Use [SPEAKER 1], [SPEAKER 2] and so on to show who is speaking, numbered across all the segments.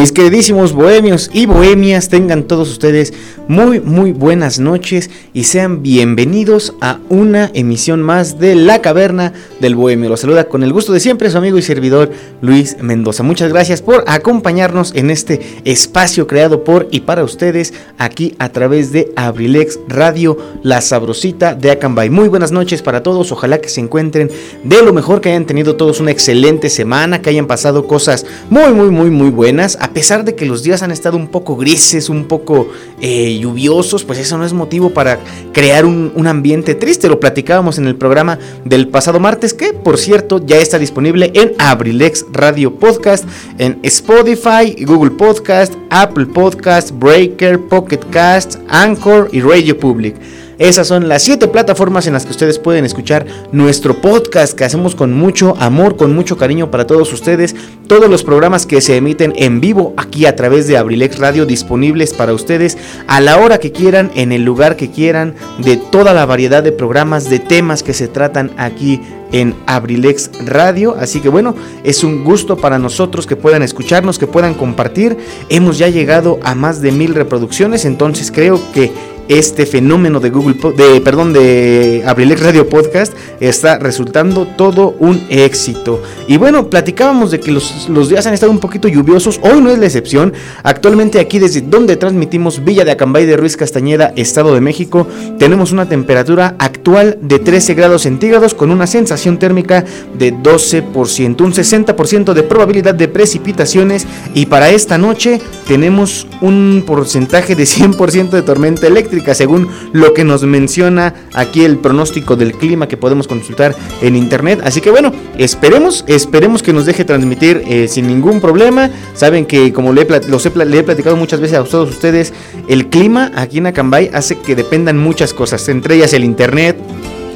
[SPEAKER 1] Mis queridísimos bohemios y bohemias, tengan todos ustedes muy, muy buenas noches y sean bienvenidos a una emisión más de La Caverna del Bohemio. Los saluda con el gusto de siempre su amigo y servidor Luis Mendoza. Muchas gracias por acompañarnos en este espacio creado por y para ustedes aquí a través de Abrilex Radio, la sabrosita de Acambay. Muy buenas noches para todos, ojalá que se encuentren de lo mejor, que hayan tenido todos una excelente semana, que hayan pasado cosas muy, muy, muy, muy buenas pesar de que los días han estado un poco grises, un poco eh, lluviosos, pues eso no es motivo para crear un, un, ambiente triste. Lo platicábamos en el programa del pasado martes, que por cierto ya está disponible en Abrilex Radio Podcast, en Spotify, Google Podcast, Apple Podcast, Breaker, Pocket Cast, Anchor y Radio Public. Esas son las siete plataformas en las que ustedes pueden escuchar nuestro podcast que hacemos con mucho amor, con mucho cariño para todos ustedes. Todos los programas que se emiten en vivo aquí a través de Abrilex Radio disponibles para ustedes a la hora que quieran, en el lugar que quieran, de toda la variedad de programas, de temas que se tratan aquí en Abrilex Radio. Así que bueno, es un gusto para nosotros que puedan escucharnos, que puedan compartir. Hemos ya llegado a más de mil reproducciones, entonces creo que este fenómeno de Google, de, perdón, de Abrilex Radio Podcast está resultando todo un éxito. Y bueno, platicábamos de que los, los, días han estado un poquito lluviosos, hoy no es la excepción. Actualmente aquí desde donde transmitimos Villa de Acambay de Ruiz Castañeda, Estado de México, tenemos una temperatura actual de 13 grados centígrados con una sensación térmica de 12%, un 60% de probabilidad de precipitaciones y para esta noche tenemos un porcentaje de 100% de tormenta eléctrica según lo que nos menciona aquí el pronóstico del clima que podemos consultar en internet. Así que bueno, esperemos, esperemos que nos deje transmitir eh, sin ningún problema. Saben que como le he, he platicado muchas veces a todos ustedes, el clima aquí en Acambay hace que dependan muchas cosas, entre ellas el internet,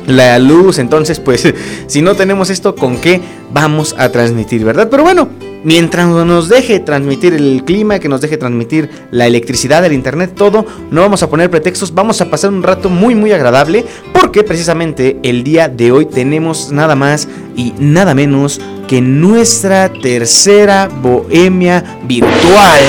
[SPEAKER 1] la luz, entonces pues si no tenemos esto, ¿con qué vamos a transmitir, verdad? Pero bueno, mientras nos deje transmitir el clima, que nos deje transmitir la electricidad, el internet, todo, no vamos a poner pretextos, vamos a pasar un rato muy muy agradable, porque precisamente el día de hoy tenemos nada más y nada menos que nuestra tercera bohemia virtual.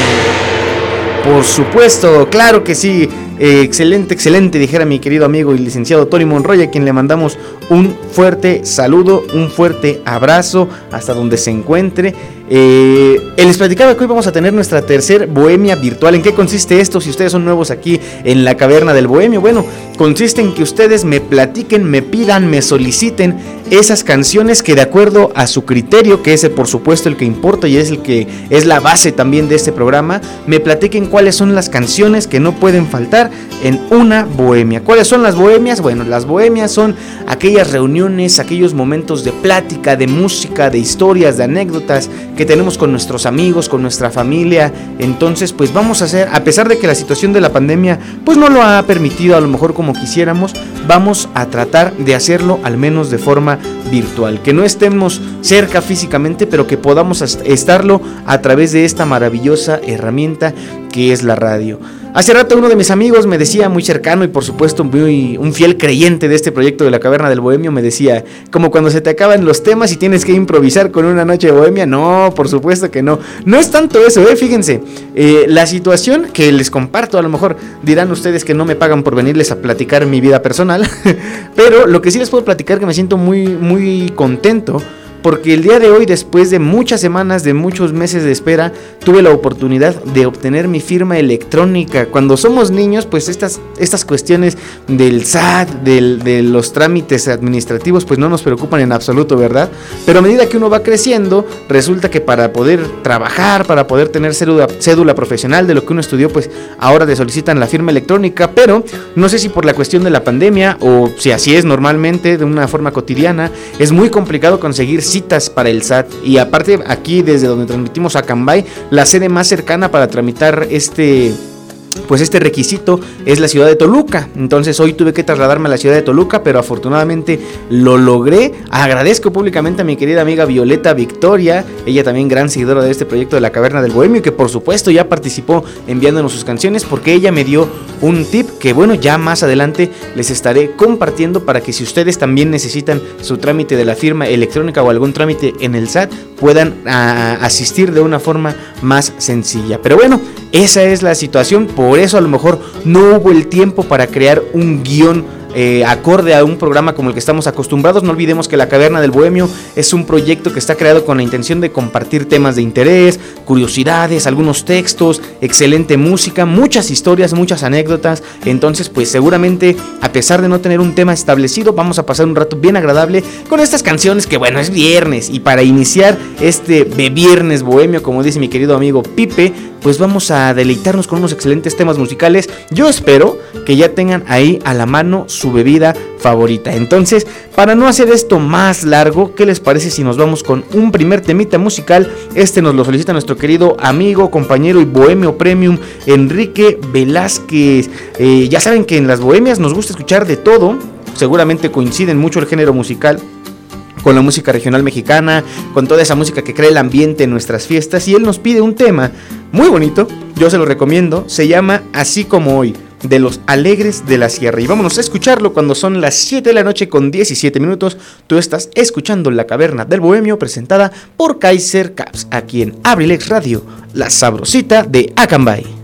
[SPEAKER 1] Por supuesto, claro que sí. Excelente, excelente, dijera mi querido amigo y licenciado Tony Monroy, a quien le mandamos un fuerte saludo, un fuerte abrazo hasta donde se encuentre. Eh, les platicaba que hoy vamos a tener nuestra tercer bohemia virtual. ¿En qué consiste esto? Si ustedes son nuevos aquí en la caverna del bohemio, bueno, consiste en que ustedes me platiquen, me pidan, me soliciten esas canciones que de acuerdo a su criterio, que es por supuesto el que importa y es el que es la base también de este programa, me platiquen cuáles son las canciones que no pueden faltar en una bohemia. ¿Cuáles son las bohemias? Bueno, las bohemias son aquellas reuniones, aquellos momentos de plática, de música, de historias, de anécdotas que tenemos con nuestros amigos, con nuestra familia. Entonces, pues vamos a hacer, a pesar de que la situación de la pandemia pues no lo ha permitido a lo mejor como quisiéramos, vamos a tratar de hacerlo al menos de forma virtual, que no estemos cerca físicamente, pero que podamos estarlo a través de esta maravillosa herramienta que es la radio. Hace rato uno de mis amigos me decía, muy cercano y por supuesto muy, un fiel creyente de este proyecto de la Caverna del Bohemio, me decía, como cuando se te acaban los temas y tienes que improvisar con una noche de bohemia. No, por supuesto que no. No es tanto eso, ¿eh? Fíjense, eh, la situación que les comparto, a lo mejor dirán ustedes que no me pagan por venirles a platicar mi vida personal, pero lo que sí les puedo platicar que me siento muy, muy contento porque el día de hoy, después de muchas semanas, de muchos meses de espera, tuve la oportunidad de obtener mi firma electrónica. Cuando somos niños, pues estas, estas cuestiones del SAT, de los trámites administrativos, pues no nos preocupan en absoluto, ¿verdad? Pero a medida que uno va creciendo, resulta que para poder trabajar, para poder tener cédula, cédula profesional de lo que uno estudió, pues ahora te solicitan la firma electrónica, pero no sé si por la cuestión de la pandemia o si así es normalmente, de una forma cotidiana, es muy complicado conseguir citas para el SAT. Y aparte, aquí desde donde transmitimos a Cambay, la sede más cercana para tramitar este pues este requisito es la ciudad de Toluca. Entonces hoy tuve que trasladarme a la ciudad de Toluca, pero afortunadamente lo logré. Agradezco públicamente a mi querida amiga Violeta Victoria, ella también gran seguidora de este proyecto de la Caverna del Bohemio, que por supuesto ya participó enviándonos sus canciones, porque ella me dio un tip que bueno, ya más adelante les estaré compartiendo para que si ustedes también necesitan su trámite de la firma electrónica o algún trámite en el SAT, puedan ah, asistir de una forma más sencilla. Pero bueno, esa es la situación, eso a lo mejor no hubo el tiempo para crear un guion eh, acorde a un programa como el que estamos acostumbrados. No olvidemos que La Caverna del Bohemio es un proyecto que está creado con la intención de compartir temas de interés, curiosidades, algunos textos, excelente música, muchas historias, muchas anécdotas. Entonces, pues seguramente, a pesar de no tener un tema establecido, vamos a pasar un rato bien agradable con estas canciones que, bueno, es viernes. Y para iniciar este viernes bohemio, como dice mi querido amigo Pipe, pues vamos a deleitarnos con unos excelentes temas musicales. Yo espero que ya tengan ahí a la mano su bebida favorita. Entonces, para no hacer esto más largo, ¿qué les parece si nos vamos con un primer temita musical? Este nos lo solicita nuestro querido amigo, compañero y bohemio premium Enrique Velázquez. Eh, ya saben que en las bohemias nos gusta escuchar de todo. Seguramente coinciden mucho el género musical con la música regional mexicana, con toda esa música que crea el ambiente en nuestras fiestas. Y él nos pide un tema muy bonito, yo se lo recomiendo, se llama Así como hoy de los Alegres de la Sierra. Y vámonos a escucharlo cuando son las 7 de la noche con 17 minutos. Tú estás escuchando La Caverna del Bohemio presentada por Kaiser Caps, aquí en Abrilex Radio, la sabrosita de Acambay.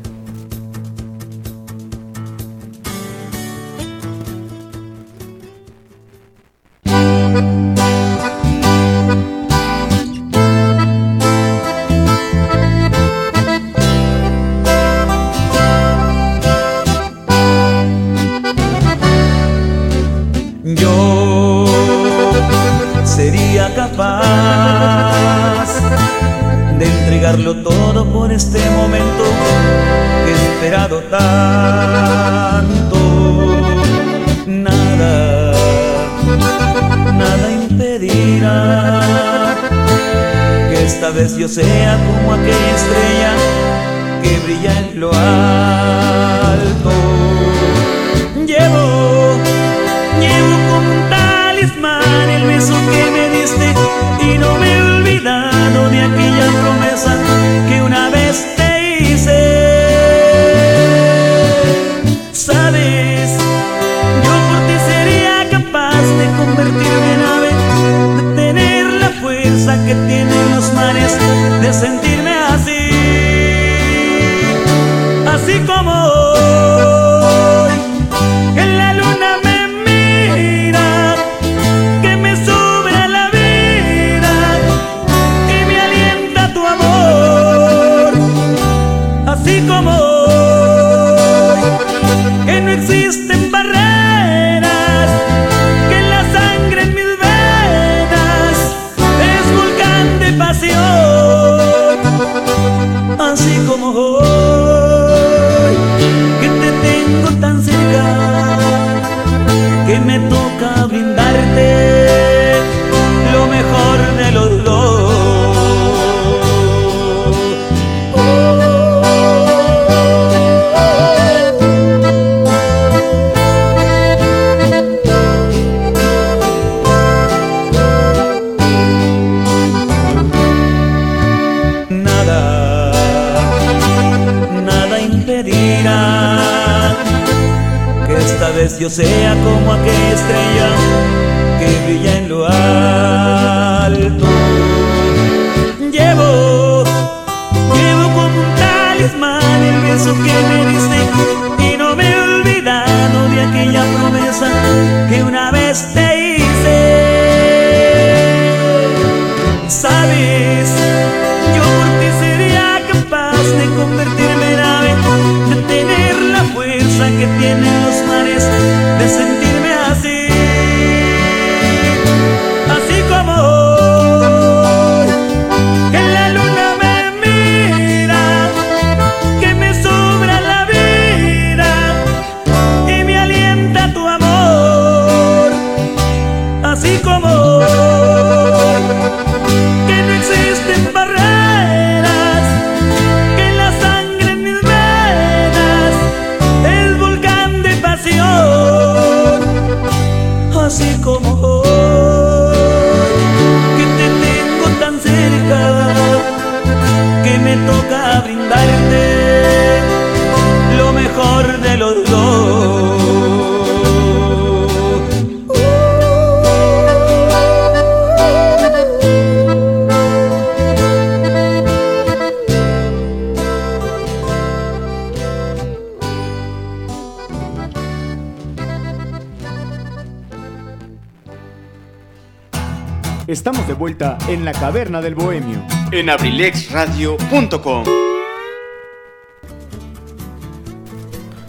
[SPEAKER 2] En la
[SPEAKER 1] caverna del bohemio en abrilexradio.com.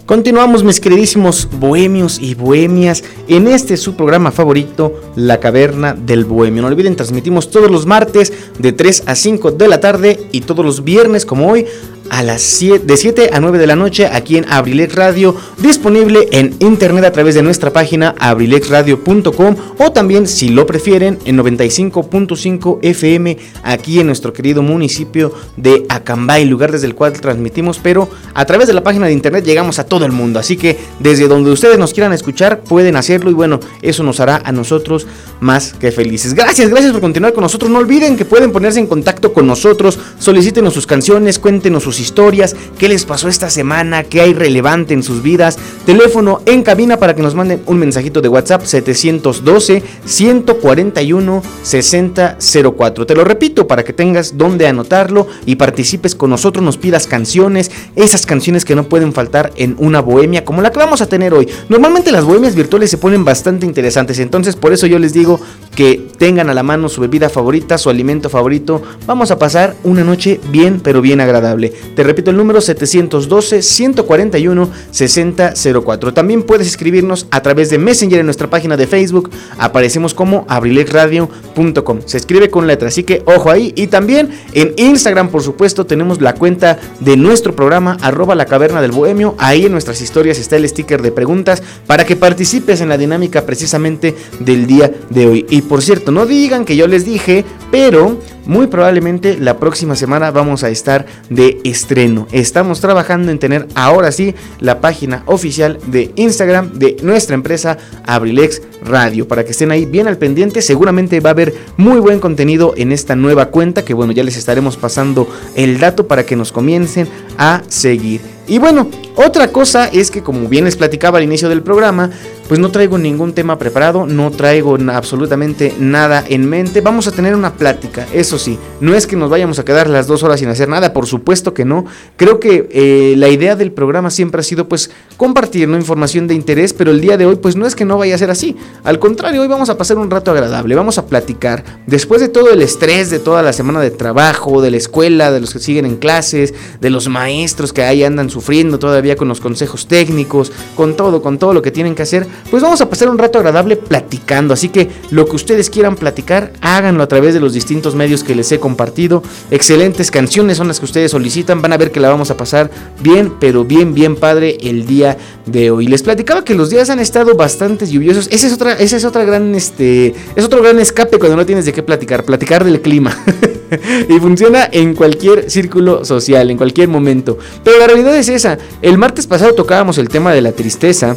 [SPEAKER 1] Continuamos mis queridísimos bohemios y bohemias en este su programa favorito, La Caverna del Bohemio. No olviden, transmitimos todos los martes de 3 a 5 de la tarde y todos los viernes como hoy a las 7, de 7 a 9 de la noche aquí en Abrilex Radio, disponible en internet a través de nuestra página abrilexradio.com o también si lo prefieren en 95.5 FM aquí en nuestro querido municipio de Acambay, lugar desde el cual transmitimos, pero a través de la página de internet llegamos a todo el mundo, así que desde donde ustedes nos quieran escuchar pueden hacerlo y bueno, eso nos hará a nosotros más que felices. Gracias, gracias por continuar con nosotros, no olviden que pueden ponerse en contacto con nosotros, solicítenos sus canciones, cuéntenos sus historias, qué les pasó esta semana, qué hay relevante en sus vidas. Teléfono en cabina para que nos manden un mensajito de WhatsApp 712 141 6004. Te lo repito para que tengas donde anotarlo y participes con nosotros, nos pidas canciones, esas canciones que no pueden faltar en una bohemia como la que vamos a tener hoy. Normalmente las bohemias virtuales se ponen bastante interesantes, entonces por eso yo les digo que tengan a la mano su bebida favorita, su alimento favorito. Vamos a pasar una noche bien, pero bien agradable. Te repito el número 712-141-6004. También puedes escribirnos a través de Messenger en nuestra página de Facebook. Aparecemos como abrilexradio.com. Se escribe con letra, así que ojo ahí. Y también en Instagram, por supuesto, tenemos la cuenta de nuestro programa, arroba la caverna del bohemio. Ahí en nuestras historias está el sticker de preguntas para que participes en la dinámica precisamente del día de hoy. Y por cierto, no digan que yo les dije, pero muy probablemente la próxima semana vamos a estar de estreno. Estamos trabajando en tener ahora sí la página oficial de Instagram de nuestra empresa Abrilex Radio. Para que estén ahí bien al pendiente, seguramente va a haber muy buen contenido en esta nueva cuenta que bueno, ya les estaremos pasando el dato para que nos comiencen a seguir. Y bueno, otra cosa es que como bien les platicaba al inicio del programa, pues no traigo ningún tema preparado, no traigo absolutamente nada en mente. Vamos a tener una plática, eso sí, no es que nos vayamos a quedar las dos horas sin hacer nada, por supuesto que no. Creo que eh, la idea del programa siempre ha sido pues compartir información de interés, pero el día de hoy pues no es que no vaya a ser así. Al contrario, hoy vamos a pasar un rato agradable, vamos a platicar después de todo el estrés de toda la semana de trabajo, de la escuela, de los que siguen en clases, de los maestros que ahí andan sufriendo todavía con los consejos técnicos, con todo, con todo lo que tienen que hacer pues vamos a pasar un rato agradable platicando. Así que lo que ustedes quieran platicar, háganlo a través de los distintos medios que les he compartido. Excelentes canciones son las que ustedes solicitan. Van a ver que la vamos a pasar bien, pero bien, bien padre el día de hoy. Les platicaba que los días han estado bastante lluviosos. Esa es otra, esa es otra gran, este, es otro gran escape cuando no tienes de qué platicar, platicar del clima. y funciona en cualquier círculo social, en cualquier momento. Pero la realidad es esa. El martes pasado tocábamos el tema de la tristeza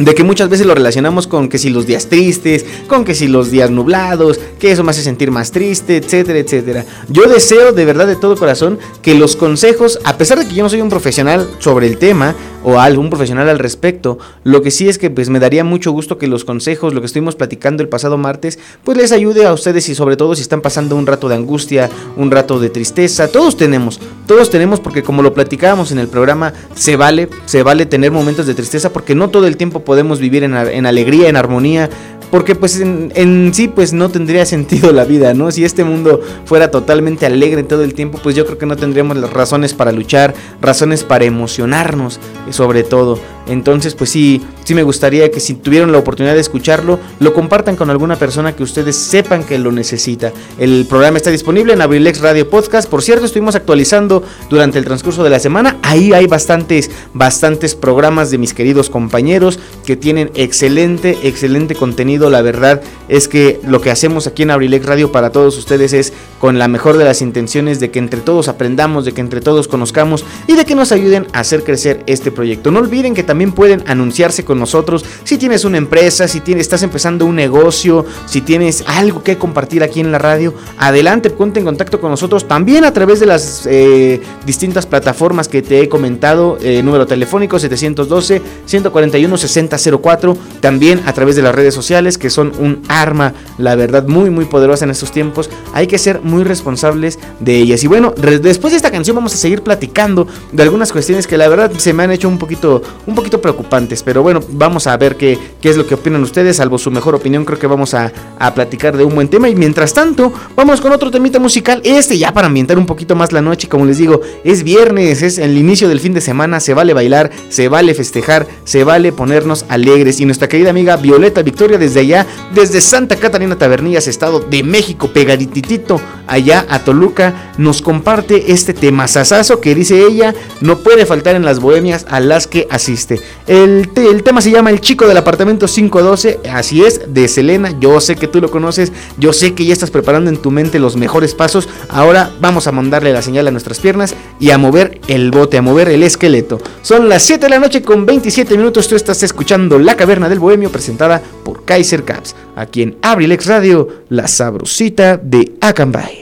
[SPEAKER 1] de que muchas veces lo relacionamos con que si los días tristes, con que si los días nublados, que eso me hace sentir más triste, etcétera, etcétera. Yo deseo de verdad de todo corazón que los consejos, a pesar de que yo no soy un profesional sobre el tema o algún profesional al respecto, lo que sí es que pues me daría mucho gusto que los consejos, lo que estuvimos platicando el pasado martes, pues les ayude a ustedes y sobre todo si están pasando un rato de angustia, un rato de tristeza, todos tenemos, todos tenemos porque como lo platicábamos en el programa, se vale, se vale tener momentos de tristeza porque no todo el tiempo podemos vivir en, en alegría, en armonía, porque pues en, sí pues no tendría sentido la vida, ¿no? Si este mundo fuera totalmente alegre todo el tiempo, pues yo creo que no tendríamos razones para luchar, razones para emocionarnos, sobre todo. Entonces, pues sí, sí me gustaría que si tuvieron la oportunidad de escucharlo, lo compartan con alguna persona que ustedes sepan que lo necesita. El programa está disponible en Abrilex Radio Podcast. Por cierto, estuvimos actualizando durante el transcurso de la semana. Ahí hay bastantes, bastantes programas de mis queridos compañeros que tienen excelente, excelente contenido. La verdad es que lo que hacemos aquí en Abrilex Radio para todos ustedes es con la mejor de las intenciones de que entre todos aprendamos, de que entre todos conozcamos y de que nos ayuden a hacer crecer este proyecto. No olviden que también también pueden anunciarse con nosotros. Si tienes una empresa, si tienes, estás empezando un negocio, si tienes algo que compartir aquí en la radio, adelante, ponte en contacto con nosotros también a través de las eh, distintas plataformas que te he comentado. Eh, número telefónico 712-141-6004. También a través de las redes sociales que son un arma, la verdad, muy, muy poderosa en estos tiempos. Hay que ser muy responsables de ellas. Y bueno, después de esta canción vamos a seguir platicando de algunas cuestiones que la verdad se me han hecho un poquito, un poquito preocupantes, pero bueno, vamos a ver qué, qué es lo que opinan ustedes, salvo su mejor opinión, creo que vamos a, a platicar de un buen tema y mientras tanto, vamos con otro temita musical, este ya para ambientar un poquito más la noche, como les digo, es viernes, es el inicio del fin de semana, se vale bailar, se vale festejar, se vale ponernos alegres y nuestra querida amiga Violeta Victoria desde allá, desde Santa Catarina Tabernillas, Estado de México, pegadititito allá a Toluca, nos comparte este tema sasazo que dice ella, no puede faltar en las bohemias a las que asiste. El, tema se llama El chico del apartamento 512. Así es, de Selena. Yo sé que tú lo conoces. Yo sé que ya estás preparando en tu mente los mejores pasos. Ahora vamos a mandarle la señal a nuestras piernas y a mover el bote, a mover el esqueleto. Son las 7 de la noche con 27 minutos. Tú estás escuchando La Caverna del Bohemio presentada por Kaiser Caps. Aquí en Abrilex Radio, la sabrosita de Acambay.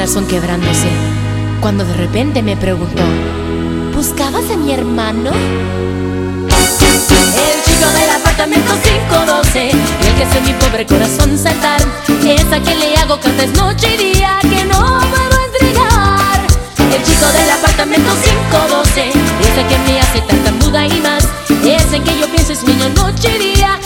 [SPEAKER 3] Corazón quebrándose cuando de repente me preguntó: ¿Buscabas a mi hermano? El chico del apartamento 512 El que hace mi pobre corazón saltar Es a quien le hago cartas noche y día Que no puedo entregar El chico del apartamento 512 Es el que me hace tanta muda y más Es en que yo pienso es niño noche y día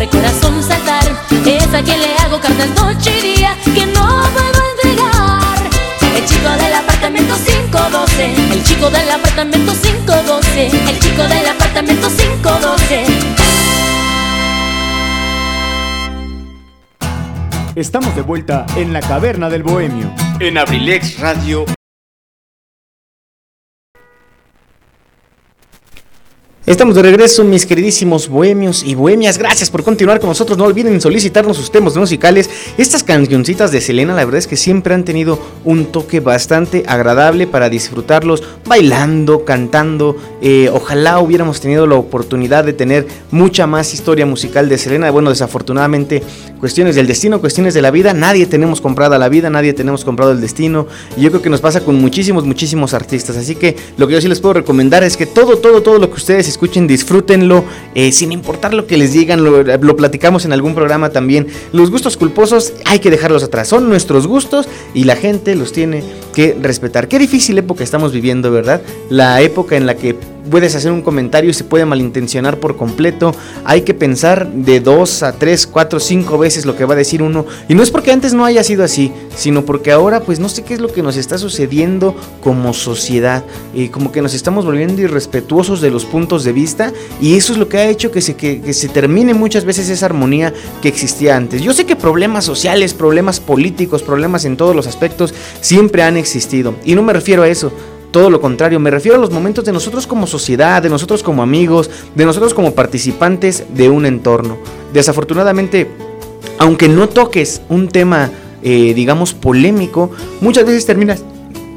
[SPEAKER 3] pobre corazón saltar. Es a quien le hago cartas noche y día Que no puedo entregar. El chico del apartamento 512 El chico del apartamento 512 El chico del apartamento 512
[SPEAKER 4] Estamos de vuelta en la caverna del bohemio.
[SPEAKER 5] En Abrilex Radio
[SPEAKER 1] Estamos de regreso, mis queridísimos bohemios y bohemias. Gracias por continuar con nosotros. No olviden solicitarnos sus temas musicales. Estas cancioncitas de Selena, la verdad es que siempre han tenido un toque bastante agradable para disfrutarlos bailando, cantando. Eh, ojalá hubiéramos tenido la oportunidad de tener mucha más historia musical de Selena. Bueno, desafortunadamente, cuestiones del destino, cuestiones de la vida. Nadie tenemos comprada la vida, nadie tenemos comprado el destino. Y yo creo que nos pasa con muchísimos, muchísimos artistas. Así que lo que yo sí les puedo recomendar es que todo, todo, todo lo que ustedes escuchen, disfrútenlo, eh, sin importar lo que les digan, lo, lo platicamos en algún programa también. Los gustos culposos hay que dejarlos atrás, son nuestros gustos y la gente los tiene que respetar. Qué difícil época estamos viviendo, ¿verdad? La época en la que puedes hacer un comentario y se puede malintencionar por completo. Hay que pensar de dos a tres, cuatro, cinco veces lo que va a decir uno. Y no es porque antes no haya sido así, sino porque ahora pues no sé qué es lo que nos está sucediendo como sociedad. Y como que nos estamos volviendo irrespetuosos de los puntos de vista y eso es lo que ha hecho que se, que, se termine muchas veces esa armonía que existía antes. Yo sé que problemas sociales, problemas políticos, problemas en todos los aspectos siempre han existido. Y no me refiero a eso. Todo lo contrario, me refiero a los momentos de nosotros como sociedad, de nosotros como amigos, de nosotros como participantes de un entorno. Desafortunadamente, aunque no toques un tema, eh, digamos, polémico, muchas veces terminas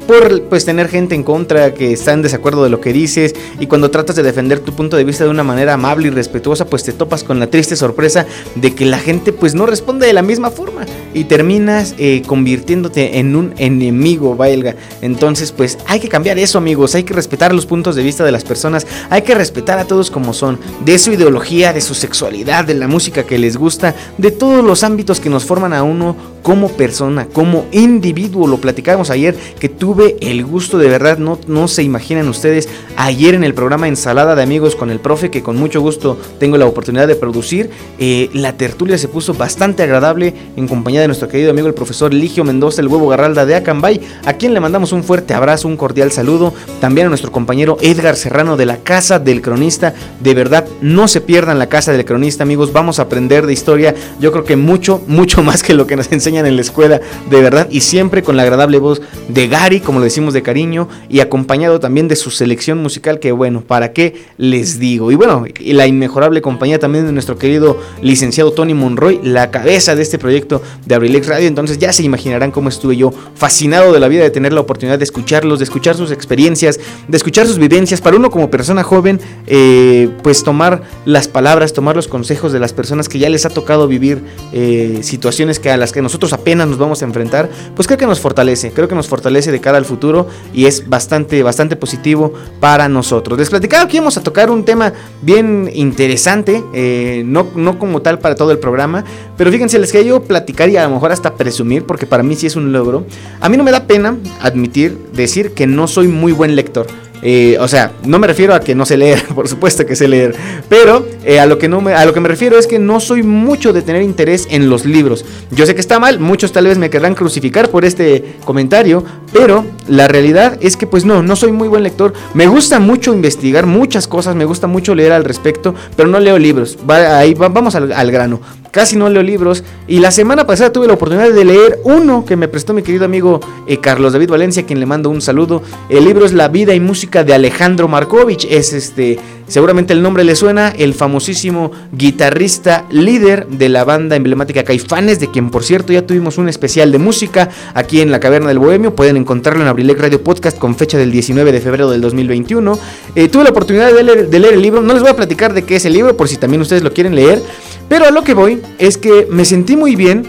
[SPEAKER 1] por pues tener gente en contra que está en desacuerdo de lo que dices y cuando tratas de defender tu punto de vista de una manera amable y respetuosa pues te topas con la triste sorpresa de que la gente pues no responde de la misma forma y terminas eh, convirtiéndote en un enemigo valga. Entonces pues hay que cambiar eso amigos. Hay que respetar los puntos de vista de las personas. Hay que respetar a todos como son de su ideología de su sexualidad de la música que les gusta de todos los ámbitos que nos forman a uno como persona como individuo. Lo platicábamos ayer que tuve el gusto de verdad, no, no se imaginan ustedes, ayer en el programa Ensalada de Amigos con el profe, que con mucho gusto tengo la oportunidad de producir, eh, la tertulia se puso bastante agradable en compañía de nuestro querido amigo el profesor Ligio Mendoza, el huevo Garralda de Acambay, a quien le mandamos un fuerte abrazo, un cordial saludo, también a nuestro compañero Edgar Serrano de la Casa del Cronista, de verdad, no se pierdan la Casa del Cronista, amigos, vamos a aprender de historia, yo creo que mucho, mucho más que lo que nos enseñan en la escuela, de verdad, y siempre con la agradable voz de Gary, como le decimos de cariño, y acompañado también de su selección musical, que bueno, ¿para qué les digo? Y bueno, y la inmejorable compañía también de nuestro querido licenciado Tony Monroy, la cabeza de este proyecto Abrilex Radio, entonces ya se imaginarán cómo estuve yo fascinado de la vida de tener la oportunidad de escucharlos, de escuchar sus experiencias, de escuchar sus vivencias, para uno como persona joven, eh, pues tomar las palabras, tomar los consejos de las personas que ya les ha tocado vivir eh, situaciones que a las que nosotros apenas nos vamos a enfrentar, pues creo que nos fortalece, creo que nos fortalece de cara al futuro y es bastante, bastante positivo para nosotros. Les platicaba que íbamos a tocar un tema bien interesante, eh, no, no como tal para todo el programa, pero fíjense, les quería yo platicar y a lo mejor hasta presumir, porque para mí sí es un logro. A mí no me da pena admitir, decir que no soy muy buen lector. Eh, o sea, no me refiero a que no sé leer, por supuesto que sé leer, pero eh, a, lo que no me, a lo que me refiero es que no soy mucho de tener interés en los libros. Yo sé que está mal, muchos tal vez me querrán crucificar por este comentario, pero la realidad es que pues no, no soy muy buen lector. Me gusta mucho investigar muchas cosas, me gusta mucho leer al respecto, pero no leo libros. Va, ahí va- vamos al, grano. Casi no leo libros y la semana pasada tuve la oportunidad de leer uno que me prestó mi querido amigo eh, Carlos David Valencia, quien le mando un saludo. El libro es La vida y música de Alejandro Markovich. Es este seguramente el nombre le suena, el famosísimo guitarrista líder de la banda emblemática Caifanes, de quien por cierto ya tuvimos un especial de música aquí en la Caverna del Bohemio, pueden encontrarlo en Abrilec Radio Podcast con fecha del 19 de febrero del 2021. Eh, tuve la oportunidad de leer, el libro, no les voy a platicar de qué es el libro por si también ustedes lo quieren leer, pero a lo que voy es que me sentí muy bien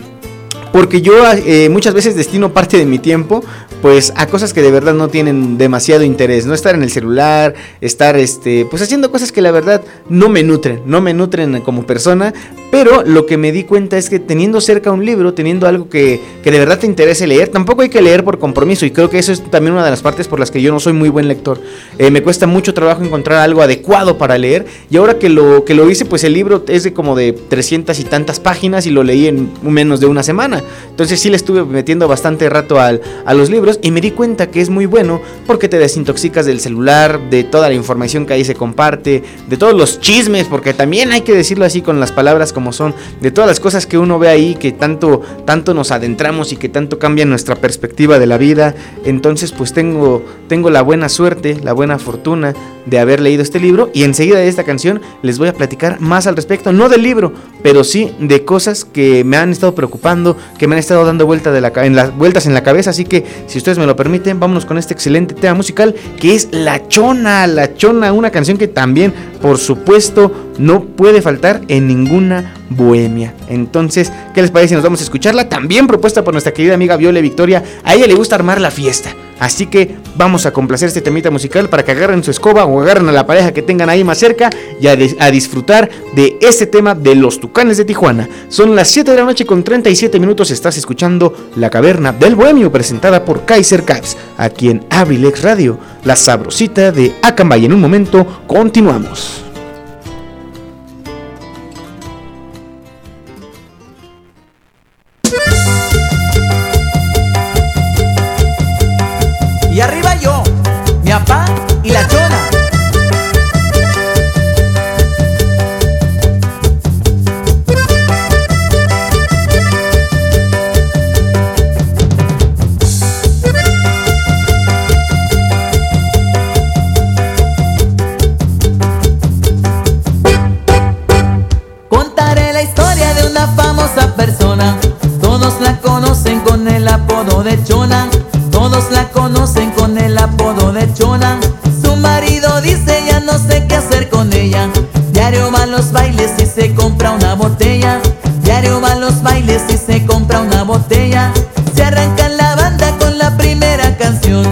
[SPEAKER 1] porque yo eh, muchas veces destino parte de mi tiempo pues a cosas que de verdad no tienen demasiado interés, no estar en el celular, estar este pues haciendo cosas que la verdad no me nutren, no me nutren como persona, pero lo que me di cuenta es que teniendo cerca un libro, teniendo algo que, que de verdad te interese leer, tampoco hay que leer por compromiso y creo que eso es también una de las partes por las que yo no soy muy buen lector. Eh, me cuesta mucho trabajo encontrar algo adecuado para leer y ahora que lo, que lo hice pues el libro es de como de 300 y tantas páginas y lo leí en menos de una semana. Entonces sí le estuve metiendo bastante rato al, a los libros y me di cuenta que es muy bueno porque te desintoxicas del celular, de toda la información que ahí se comparte, de todos los chismes, porque también hay que decirlo así con las palabras como son, de todas las cosas que uno ve ahí que tanto, tanto nos adentramos y que tanto cambian nuestra perspectiva de la vida. Entonces pues tengo, tengo la buena suerte, la buena fortuna de haber leído este libro y enseguida de esta canción les voy a platicar más al respecto, no del libro, pero sí de cosas que me han estado preocupando, que me han estado dando vuelta en las vueltas en la cabeza, así que si ustedes me lo permiten, vámonos con este excelente tema musical que es La Chona, La Chona, una canción que también, por supuesto, no puede faltar en ninguna bohemia. Entonces, ¿qué les parece si nos vamos a escucharla? También propuesta por nuestra querida amiga Viole Victoria. A ella le gusta armar la fiesta. Así que vamos a complacer este temita musical para que agarren su escoba o agarren a la pareja que tengan ahí más cerca y a, disfrutar de este tema de los Tucanes de Tijuana. Son las 7 de la noche con 37 minutos. Estás escuchando La Caverna del Bohemio presentada por Kaiser Caps aquí en Abrilex Radio, la sabrosita de Acambay. En un momento continuamos.
[SPEAKER 6] Dice ya no sé qué hacer con ella. Diario va a los bailes y se compra una botella. Diario va a los bailes y se compra una botella. Se arranca la banda con la primera canción.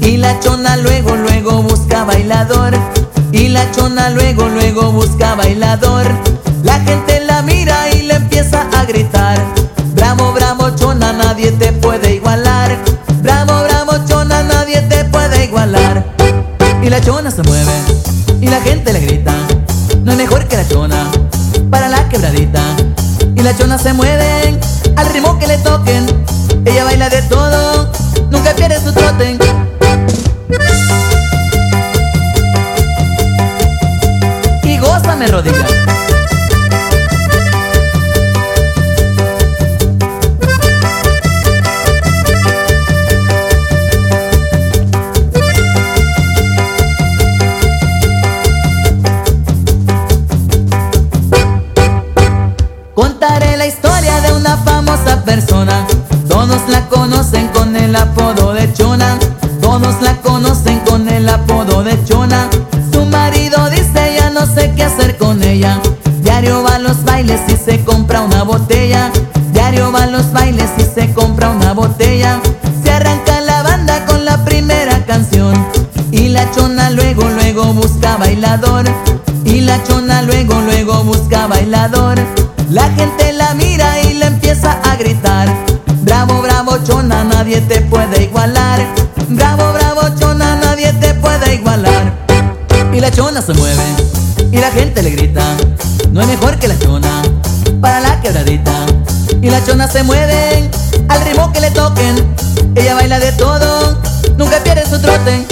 [SPEAKER 6] Y la chona luego, luego busca bailador. Y la chona luego, luego busca bailador. Y la chona se mueve al ritmo que le toquen. Ella baila de todo, nunca pierde su trote. Diario va a los bailes y se Y la chona se mueve al ritmo que le toquen. Ella baila de todo, nunca pierde su trote.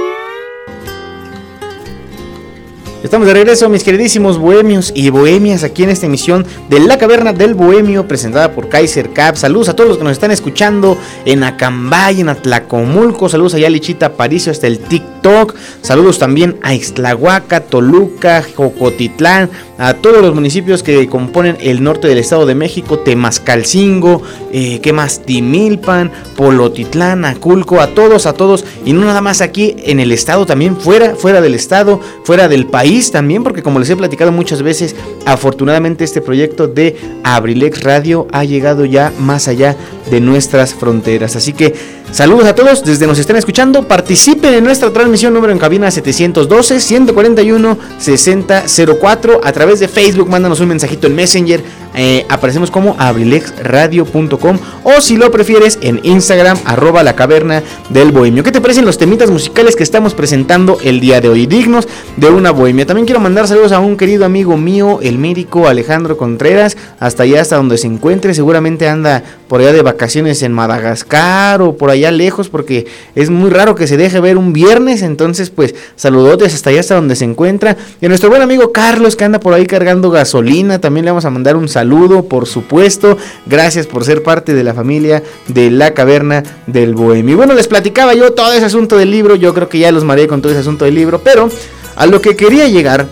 [SPEAKER 1] Estamos de regreso, mis queridísimos bohemios y bohemias, aquí en esta emisión de La Caverna del Bohemio, presentada por Kaiser Cap. Saludos a todos los que nos están escuchando en Acambay, en Atlacomulco. Saludos allá a Lichita Aparicio, hasta el TikTok. Saludos también a Ixtlahuaca, Toluca, Jocotitlán, a todos los municipios que componen el norte del Estado de México, Temascalcingo, eh, ¿qué más? Timilpan, Polotitlán, Aculco, a todos, a todos. Y no nada más aquí en el Estado, también fuera, fuera del Estado, fuera del país también, porque como les he platicado muchas veces, afortunadamente este proyecto de Abrilex Radio ha llegado ya más allá de nuestras fronteras. Así que saludos a todos desde nos están escuchando. Participen en nuestra transmisión número en cabina 712 141 6004 a través de Facebook. Mándanos un mensajito en Messenger. eh, aparecemos como abrilexradio.com o si lo prefieres en Instagram arroba la caverna del bohemio. ¿Qué te parecen los temitas musicales que estamos presentando el día de hoy? Dignos de una bohemia. También quiero mandar saludos a un querido amigo mío, el médico Alejandro Contreras, hasta allá, hasta donde se encuentre. Seguramente anda por allá de vacaciones en Madagascar o por allá lejos, porque es muy raro que se deje ver un viernes. Entonces, pues, saludotes hasta allá, hasta donde se encuentra. Y a nuestro buen amigo Carlos, que anda por ahí cargando gasolina, también le vamos a mandar un saludo, por supuesto. Gracias por ser parte de la familia de la caverna del bohemio. Bueno, les platicaba yo todo ese asunto del libro. Yo creo que ya los mareé con todo ese asunto del libro, pero a lo que quería llegar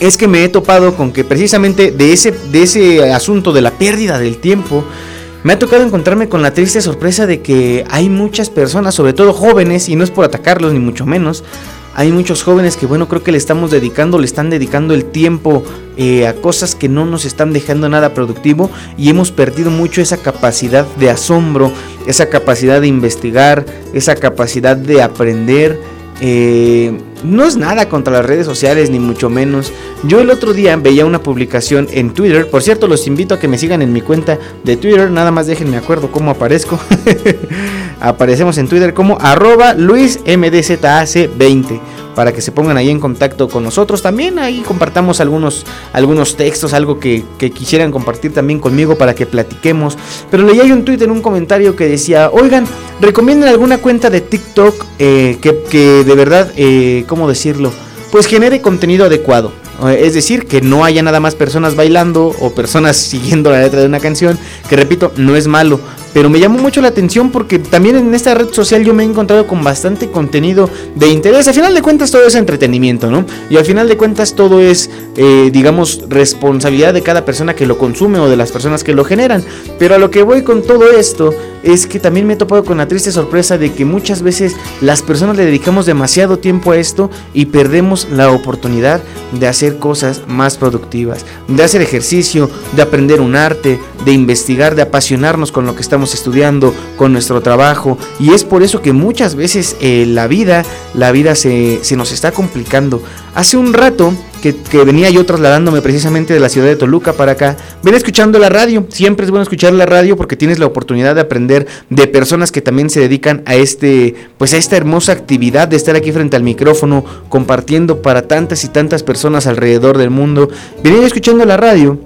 [SPEAKER 1] es que me he topado con que precisamente de ese, de ese asunto de la pérdida del tiempo, me ha tocado encontrarme con la triste sorpresa de que hay muchas personas, sobre todo jóvenes, y no es por atacarlos ni mucho menos, hay muchos jóvenes que bueno, creo que le estamos dedicando, le están dedicando el tiempo eh, a cosas que no nos están dejando nada productivo y hemos perdido mucho esa capacidad de asombro, esa capacidad de investigar, esa capacidad de aprender. Eh, no es nada contra las redes sociales, ni mucho menos. Yo el otro día veía una publicación en Twitter. Por cierto, los invito a que me sigan en mi cuenta de Twitter. Nada más déjenme acuerdo cómo aparezco. Aparecemos en Twitter como arroba luismdzac20 para que se pongan ahí en contacto con nosotros. También ahí compartamos algunos, algunos textos, algo que, quisieran compartir también conmigo para que platiquemos. Pero leí ahí un tweet en un comentario que decía, oigan, recomienden alguna cuenta de TikTok eh, que, que, de verdad, eh, ¿cómo decirlo? Pues genere contenido adecuado. Eh, es decir, que no haya nada más personas bailando o personas siguiendo la letra de una canción, que repito, no es malo, pero me llamó mucho la atención porque también en esta red social yo me he encontrado con bastante contenido de interés. Al final de cuentas todo es entretenimiento, ¿no? Y al final de cuentas todo es, eh, digamos, responsabilidad de cada persona que lo consume o de las personas que lo generan. Pero a lo que voy con todo esto es que también me he topado con la triste sorpresa de que muchas veces las personas le dedicamos demasiado tiempo a esto y perdemos la oportunidad de hacer cosas más productivas, de hacer ejercicio, de aprender un arte, de investigar, de apasionarnos con lo que estamos estudiando, con nuestro trabajo. Y es por eso que muchas veces eh, la vida, la vida se, se nos está complicando. Hace un rato que, venía yo trasladándome precisamente de la ciudad de Toluca para acá, venía escuchando la radio. Siempre es bueno escuchar la radio porque tienes la oportunidad de aprender de personas que también se dedican a este, pues a esta hermosa actividad de estar aquí frente al micrófono, compartiendo para tantas y tantas personas alrededor del mundo. Venía escuchando la radio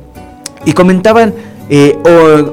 [SPEAKER 1] y comentaban eh,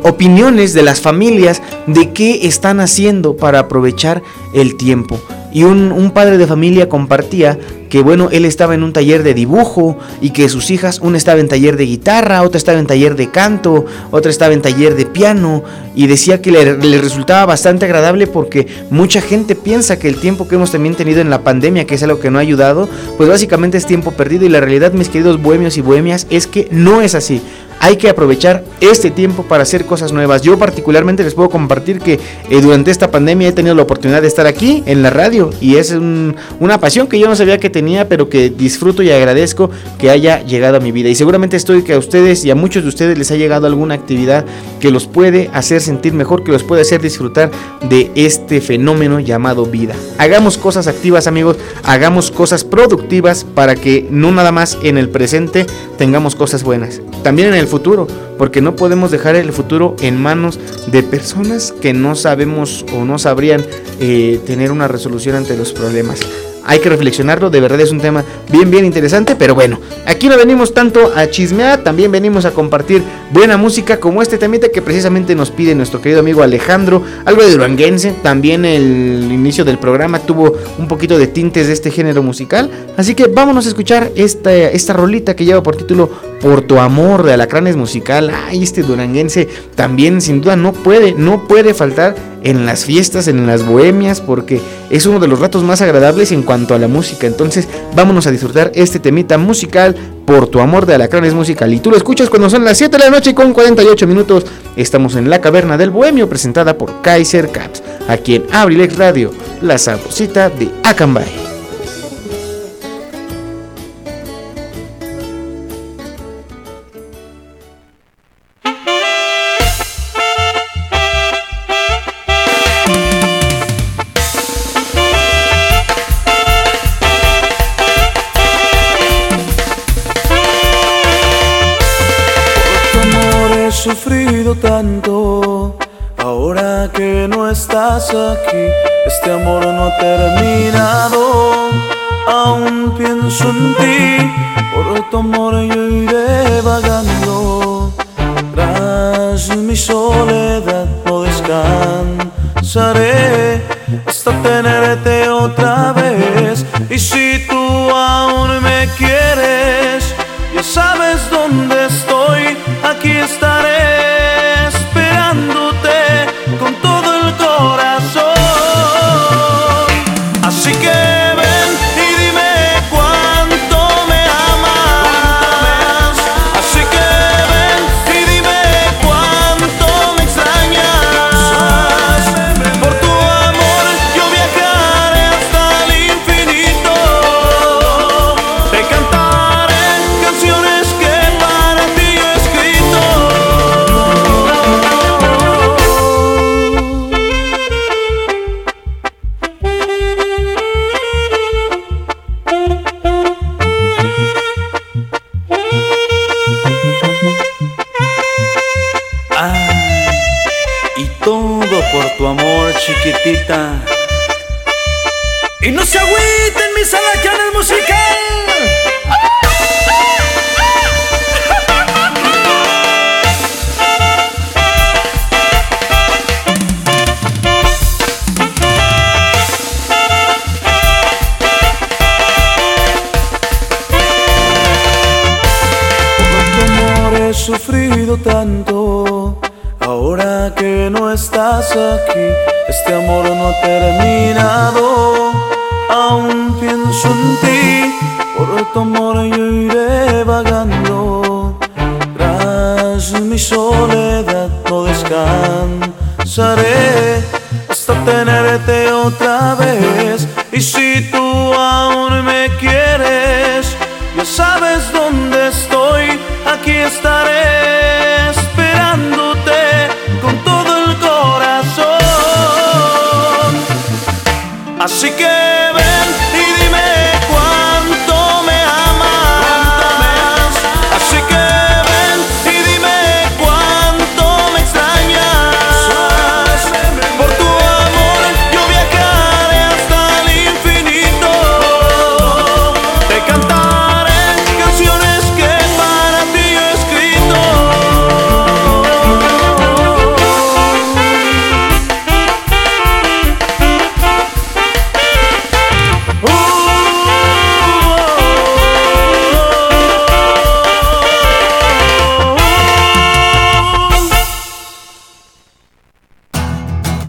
[SPEAKER 1] opiniones de las familias de qué están haciendo para aprovechar el tiempo. Y un, un, padre de familia compartía que bueno, él estaba en un taller de dibujo y que sus hijas, una estaba en taller de guitarra, otra estaba en taller de canto, otra estaba en taller de piano y decía que le, le resultaba bastante agradable porque mucha gente piensa que el tiempo que hemos también tenido en la pandemia, que es algo que no ha ayudado, pues básicamente es tiempo perdido. Y la realidad, mis queridos bohemios y bohemias, es que no es así hay que aprovechar este tiempo para hacer cosas nuevas. Yo particularmente les puedo compartir que eh, durante esta pandemia he tenido la oportunidad de estar aquí en la radio y es un, una pasión que yo no sabía que tenía, pero que disfruto y agradezco que haya llegado a mi vida. Y seguramente estoy que a ustedes y a muchos de ustedes les ha llegado alguna actividad que los puede hacer sentir mejor, que los puede hacer disfrutar de este fenómeno llamado vida. Hagamos cosas activas amigos, hagamos cosas productivas para que no nada más en el presente tengamos cosas buenas, también en el futuro, porque no podemos dejar el futuro en manos de personas que no sabemos o no sabrían eh, tener una resolución ante los problemas hay que reflexionarlo, de verdad es un tema bien, bien interesante, pero bueno, aquí no venimos tanto a chismear, también venimos a compartir buena música como este temita que precisamente nos pide nuestro querido amigo Alejandro, algo de duranguense, también el inicio del programa tuvo un poquito de tintes de este género musical, así que vámonos a escuchar esta, esta rolita que lleva por título Por tu amor de Alacranes Musical, ay, este duranguense también sin duda no puede, no puede faltar en las fiestas, en las bohemias, porque es uno de los ratos más agradables en cuanto a la música. Entonces, vámonos a disfrutar este temita musical por tu amor de Alacranes Musical. Y tú lo escuchas cuando son las 7 de la noche con 48 minutos. Estamos en la caverna del bohemio presentada por Kaiser Caps, aquí en Abrilex Radio, la sabrosita de Acambay.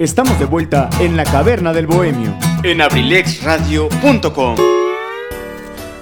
[SPEAKER 4] Estamos de vuelta en la caverna del bohemio.
[SPEAKER 5] En abrilexradio.com.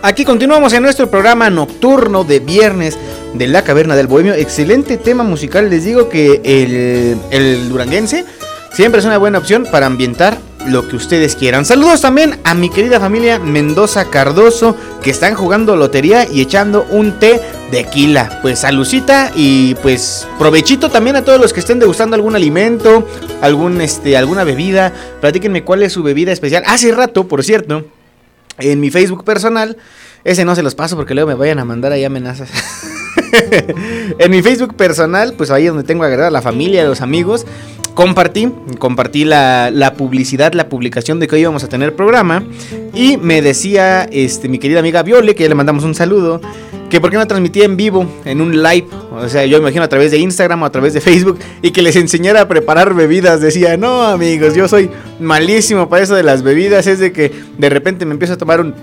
[SPEAKER 1] Aquí continuamos en nuestro programa nocturno de viernes de la caverna del bohemio. Excelente tema musical. Les digo que el, el duranguense siempre es una buena opción para ambientar lo que ustedes quieran. Saludos también a mi querida familia Mendoza Cardoso que están jugando lotería y echando un té de quila. Pues salucita y pues provechito también a todos los que estén degustando algún alimento, algún este alguna bebida. Platíquenme cuál es su bebida especial. Hace rato, por cierto, en mi Facebook personal, ese no se los paso porque luego me vayan a mandar ahí amenazas. en mi Facebook personal, pues ahí es donde tengo agregada la familia, los amigos compartí, compartí la, la, publicidad, la publicación de que hoy íbamos a tener programa. Y me decía este, mi querida amiga Viole, que ya le mandamos un saludo, que por qué no transmitía en vivo, en un live. O sea, yo me imagino a través de Instagram o a través de Facebook, y que les enseñara a preparar bebidas. Decía, no amigos, yo soy malísimo para eso de las bebidas. Es de que de repente me empiezo a tomar un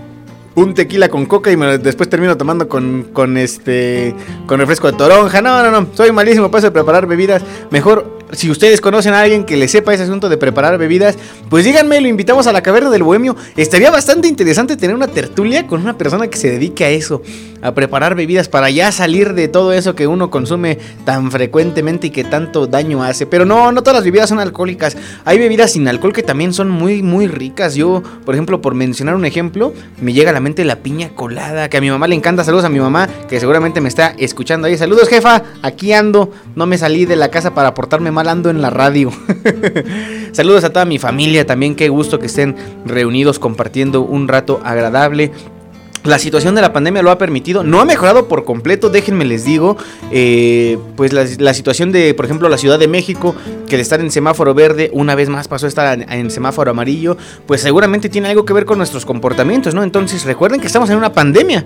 [SPEAKER 1] un tequila con coca y me, después termino tomando con, con este con refresco de toronja. No, no, no, soy malísimo para eso de preparar bebidas. Mejor si ustedes conocen a alguien que le sepa ese asunto de preparar bebidas, pues díganme, lo invitamos a la caverna del bohemio. Estaría bastante interesante tener una tertulia con una persona que se dedique a eso, a preparar bebidas para ya salir de todo eso que uno consume tan frecuentemente y que tanto daño hace. Pero no, no todas las bebidas son alcohólicas. Hay bebidas sin alcohol que también son muy, muy ricas. Yo, por ejemplo, por mencionar un ejemplo, me llega a la mente la piña colada, que a mi mamá le encanta. Saludos a mi mamá, que seguramente me está escuchando ahí. Saludos, jefa, aquí ando. No me salí de la casa para portarme mal ando en la radio. Saludos a toda mi familia también, qué gusto que estén reunidos compartiendo un rato agradable. La situación de la pandemia lo ha permitido, no ha mejorado por completo, déjenme les digo, eh, pues la, situación de, por ejemplo, la Ciudad de México, que de estar en semáforo verde una vez más pasó a estar en, semáforo amarillo, pues seguramente tiene algo que ver con nuestros comportamientos, ¿no? Entonces recuerden que estamos en una pandemia.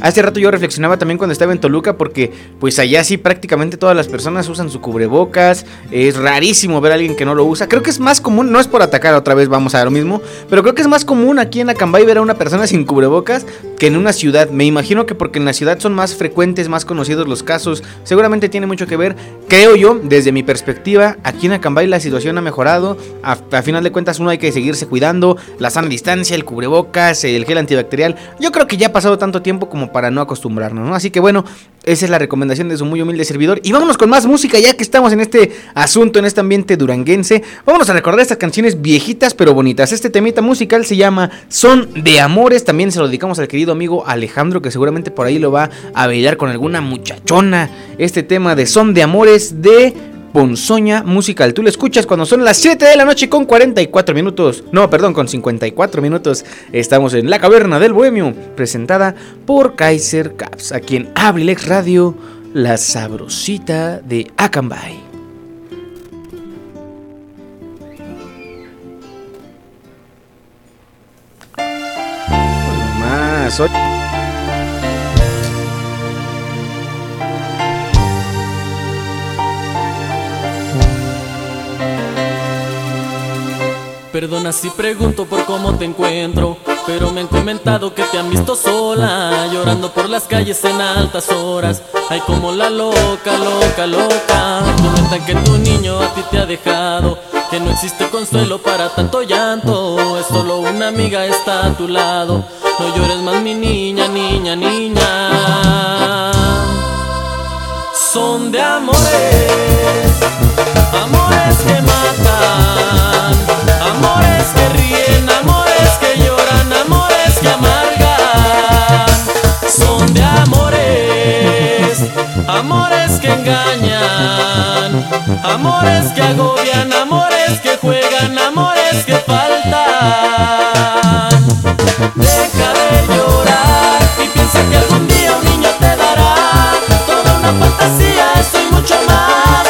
[SPEAKER 1] Hace rato yo reflexionaba también cuando estaba en Toluca porque pues allá sí prácticamente todas las personas usan su cubrebocas. Es rarísimo ver a alguien que no lo usa. Creo que es más común, no es por atacar otra vez, vamos a lo mismo, pero creo que es más común aquí en Acambay ver a una persona sin cubrebocas que en una ciudad. Me imagino que porque en la ciudad son más frecuentes, más conocidos los casos. Seguramente tiene mucho que ver. Creo yo, desde mi perspectiva, aquí en Acambay la situación ha mejorado. A, final de cuentas uno hay que seguirse cuidando. La sana distancia, el cubrebocas, el gel antibacterial. Yo creo que ya ha pasado tanto tiempo como para no acostumbrarnos, ¿no? Así que bueno, esa es la recomendación de su muy humilde servidor. Y vámonos con más música, ya que estamos en este asunto, en este ambiente duranguense. Vámonos a recordar estas canciones viejitas pero bonitas. Este temita musical se llama Son de Amores. También se lo dedicamos al querido amigo Alejandro, que seguramente por ahí lo va a bailar con alguna muchachona. Este tema de Son de Amores de Ponzoña Musical. Tú lo escuchas cuando son las 7 de la noche con 44 minutos. No, perdón, con 54 minutos. Estamos en La Caverna del Bohemio, presentada por Kaiser Caps, a quien Abrilex Radio, la sabrosita de Acambay. Más,
[SPEAKER 7] Perdona si pregunto por cómo te encuentro, pero me han comentado que te han visto sola, llorando por las calles en altas horas. Ay, como la loca, loca, loca. Comentan que tu niño a ti te ha dejado, que no existe consuelo para tanto llanto. Es solo una amiga está a tu lado. No llores más, mi niña, niña, niña. Son de amores, amores que matan, amores que agobian, amores que juegan, amores que faltan. Deja de llorar y piensa que algún día un niño te dará toda una fantasía, eso y mucho más.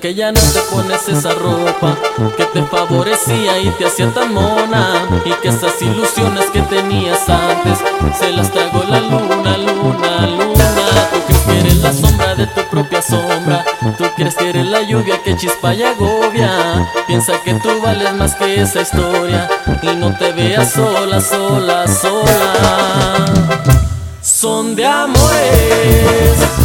[SPEAKER 7] Que ya no te pones esa ropa que te favorecía y te hacía tan mona y que esas ilusiones que tenías antes se las tragó la luna, luna, luna. Tú crees que eres la sombra de tu propia sombra, tú crees que eres la lluvia que chispa y agobia. Piensa que tú vales más que esa historia y no te veas sola, sola, sola. Son de amores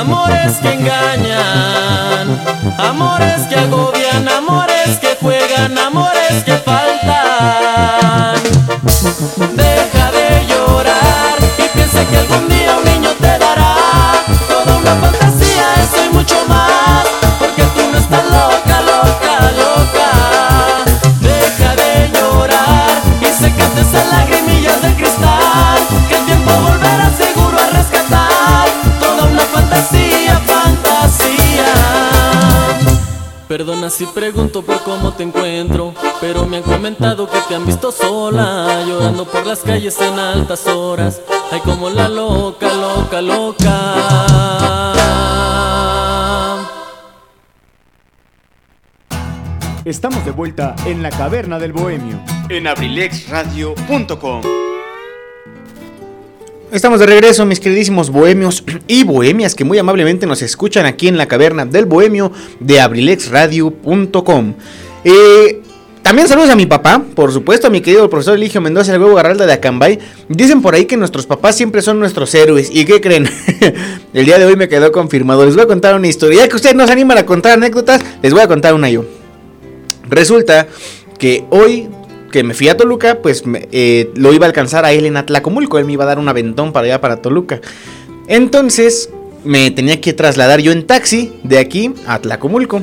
[SPEAKER 7] amores que engañan, amores que agobian, amores que juegan, amores que faltan. Perdona si pregunto por cómo te encuentro, pero me han comentado que te han visto sola, llorando por las calles en altas horas. Ay, como la loca, loca, loca.
[SPEAKER 4] Estamos de vuelta en la caverna del bohemio.
[SPEAKER 5] En abrilexradio.com.
[SPEAKER 1] Estamos de regreso, mis queridísimos bohemios y bohemias que muy amablemente nos escuchan aquí en la caverna del bohemio de abrilexradio.com. Eh, también saludos a mi papá, por supuesto, a mi querido profesor Eligio Mendoza, el huevo Garralda de Acambay. Dicen por ahí que nuestros papás siempre son nuestros héroes. ¿Y qué creen? el día de hoy me quedó confirmado. Les voy a contar una historia. Ya que ustedes no se animan a contar anécdotas, les voy a contar una yo. Resulta que hoy que me fui a Toluca, pues eh, lo iba a alcanzar a él en Atlacomulco. Él me iba a dar un aventón para allá, para Toluca. Entonces me tenía que trasladar yo en taxi de aquí a Atlacomulco.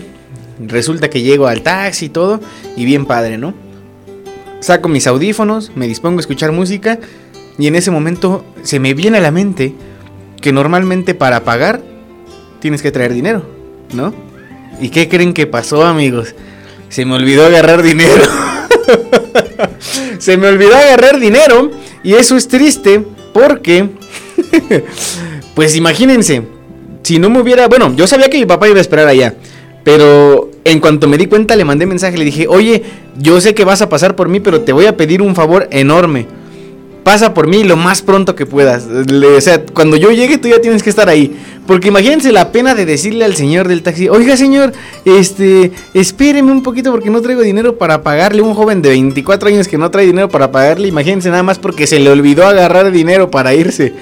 [SPEAKER 1] Resulta que llego al taxi y todo, y bien padre, ¿no? Saco mis audífonos, me dispongo a escuchar música, y en ese momento se me viene a la mente que normalmente para pagar tienes que traer dinero, ¿no? ¿Y qué creen que pasó, amigos? Se me olvidó agarrar dinero. Se me olvidó agarrar dinero y eso es triste porque, pues imagínense, si no me hubiera, bueno, yo sabía que mi papá iba a esperar allá, pero en cuanto me di cuenta le mandé mensaje, le dije, oye, yo sé que vas a pasar por mí, pero te voy a pedir un favor enorme. Pasa por mí lo más pronto que puedas. Le- o sea, cuando yo llegue tú ya tienes que estar ahí. Porque imagínense la pena de decirle al señor del taxi, oiga señor, este, espéreme un poquito porque no traigo dinero para pagarle. Un joven de 24 años que no trae dinero para pagarle, imagínense nada más porque se le olvidó agarrar dinero para irse.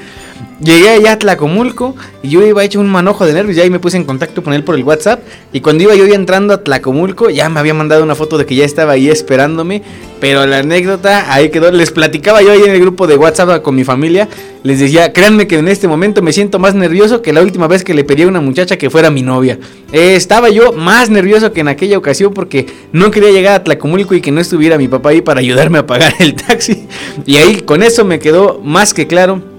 [SPEAKER 1] Llegué allá a Tlacomulco y yo iba hecho un manojo de nervios. Ya ahí me puse en contacto con él por el WhatsApp. Y cuando iba yo entrando a Tlacomulco, ya me había mandado una foto de que ya estaba ahí esperándome. Pero la anécdota ahí quedó. Les platicaba yo ahí en el grupo de WhatsApp con mi familia. Les decía, créanme que en este momento me siento más nervioso que la última vez que le pedí a una muchacha que fuera mi novia. Eh, estaba yo más nervioso que en aquella ocasión porque no quería llegar a Tlacomulco y que no estuviera mi papá ahí para ayudarme a pagar el taxi. Y ahí con eso me quedó más que claro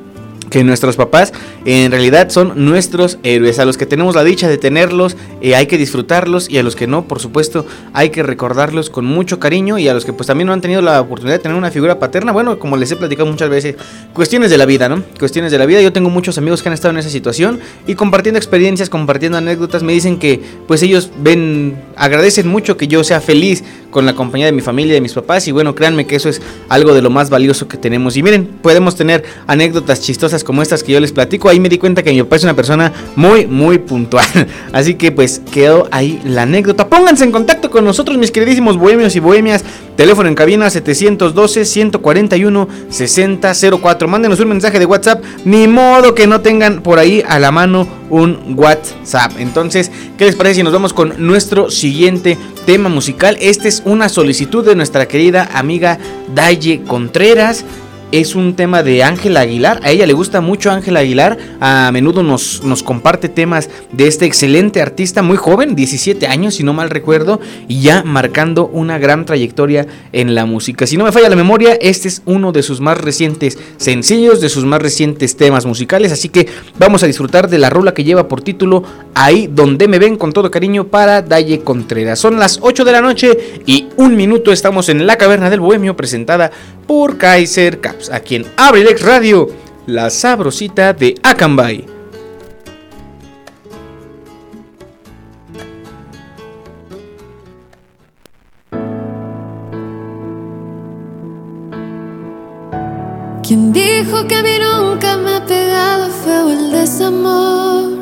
[SPEAKER 1] que nuestros papás en realidad son nuestros héroes. A los que tenemos la dicha de tenerlos, eh, hay que disfrutarlos y a los que no, por supuesto, hay que recordarlos con mucho cariño y a los que pues también no han tenido la oportunidad de tener una figura paterna, bueno, como les he platicado muchas veces, cuestiones de la vida, ¿no? Cuestiones de la vida. Yo tengo muchos amigos que han estado en esa situación y compartiendo experiencias, compartiendo anécdotas, me dicen que pues ellos ven, agradecen mucho que yo sea feliz con la compañía de mi familia, de mis papás y bueno, créanme que eso es algo de lo más valioso que tenemos. Y miren, podemos tener anécdotas chistosas como estas que yo les platico. Ahí me di cuenta que mi papá es una persona muy, muy puntual. Así que pues quedó ahí la anécdota. Pónganse en contacto con nosotros, mis queridísimos bohemios y bohemias. Teléfono en cabina 712-141-6004. Mándenos un mensaje de WhatsApp. Ni modo que no tengan por ahí a la mano un WhatsApp. Entonces, ¿qué les parece si nos vamos con nuestro siguiente tema musical? Este es una solicitud de nuestra querida amiga Daye Contreras es un tema de Ángela Aguilar. A ella le gusta mucho Ángela Aguilar. A menudo nos, nos, comparte temas de este excelente artista, muy joven, 17 años, si no mal recuerdo, y ya marcando una gran trayectoria en la música. Si no me falla la memoria, este es uno de sus más recientes sencillos, de sus más recientes temas musicales. Así que vamos a disfrutar de la rola que lleva por título Ahí donde me ven con todo cariño para Dalle Contreras. Son las 8 de la noche y un minuto estamos en la caverna del Bohemio presentada por Kaiser Caps, a quien abre el radio, la sabrosita de Acambay.
[SPEAKER 8] ¿Quién dijo que a mí nunca me ha pegado feo el desamor?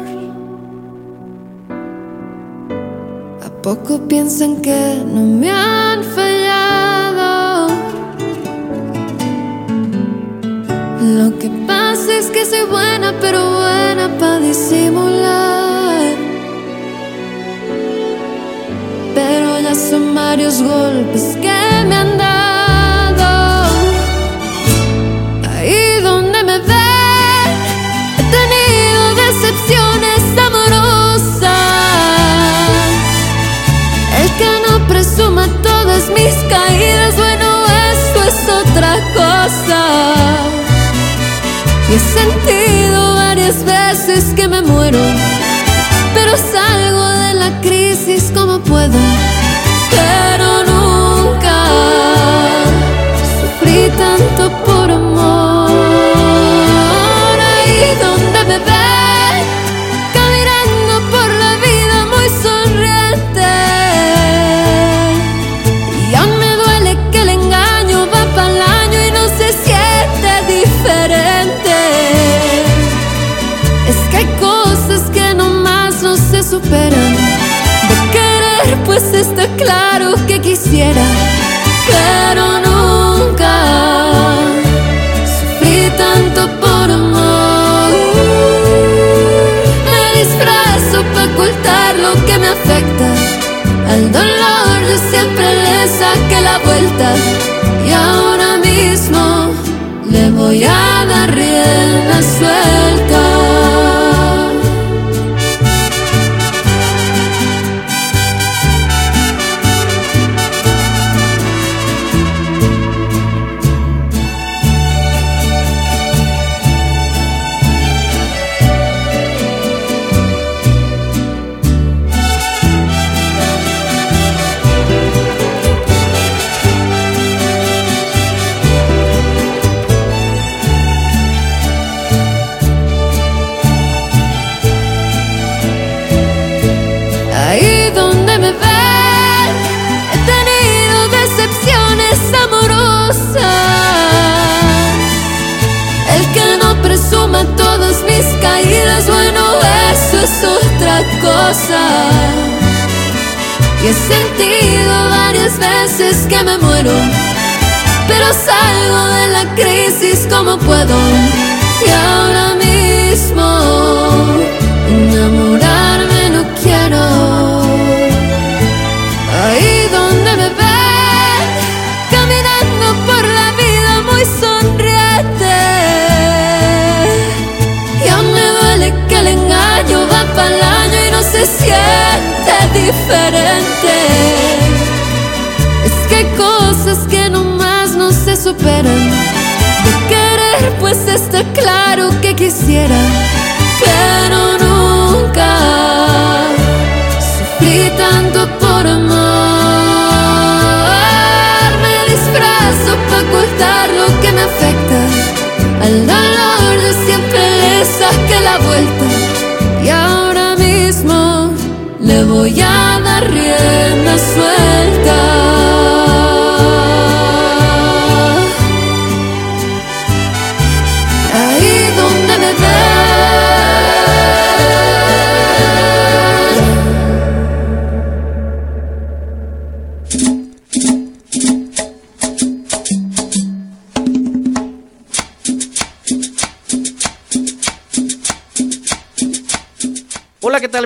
[SPEAKER 8] ¿A poco piensan que no me han fallado? Lo que pasa es que soy buena, pero buena para disimular. Pero ya son varios golpes que me han dado. Sentido varias veces que me muero, pero salgo claro que quisiera, pero nunca sufrí tanto por amor. Me disfrazo para ocultar lo que me afecta. Al dolor yo siempre le saqué la vuelta y ahora mismo le voy a dar Y he sentido varias veces que me muero, pero salgo de la crisis como puedo. Y ahora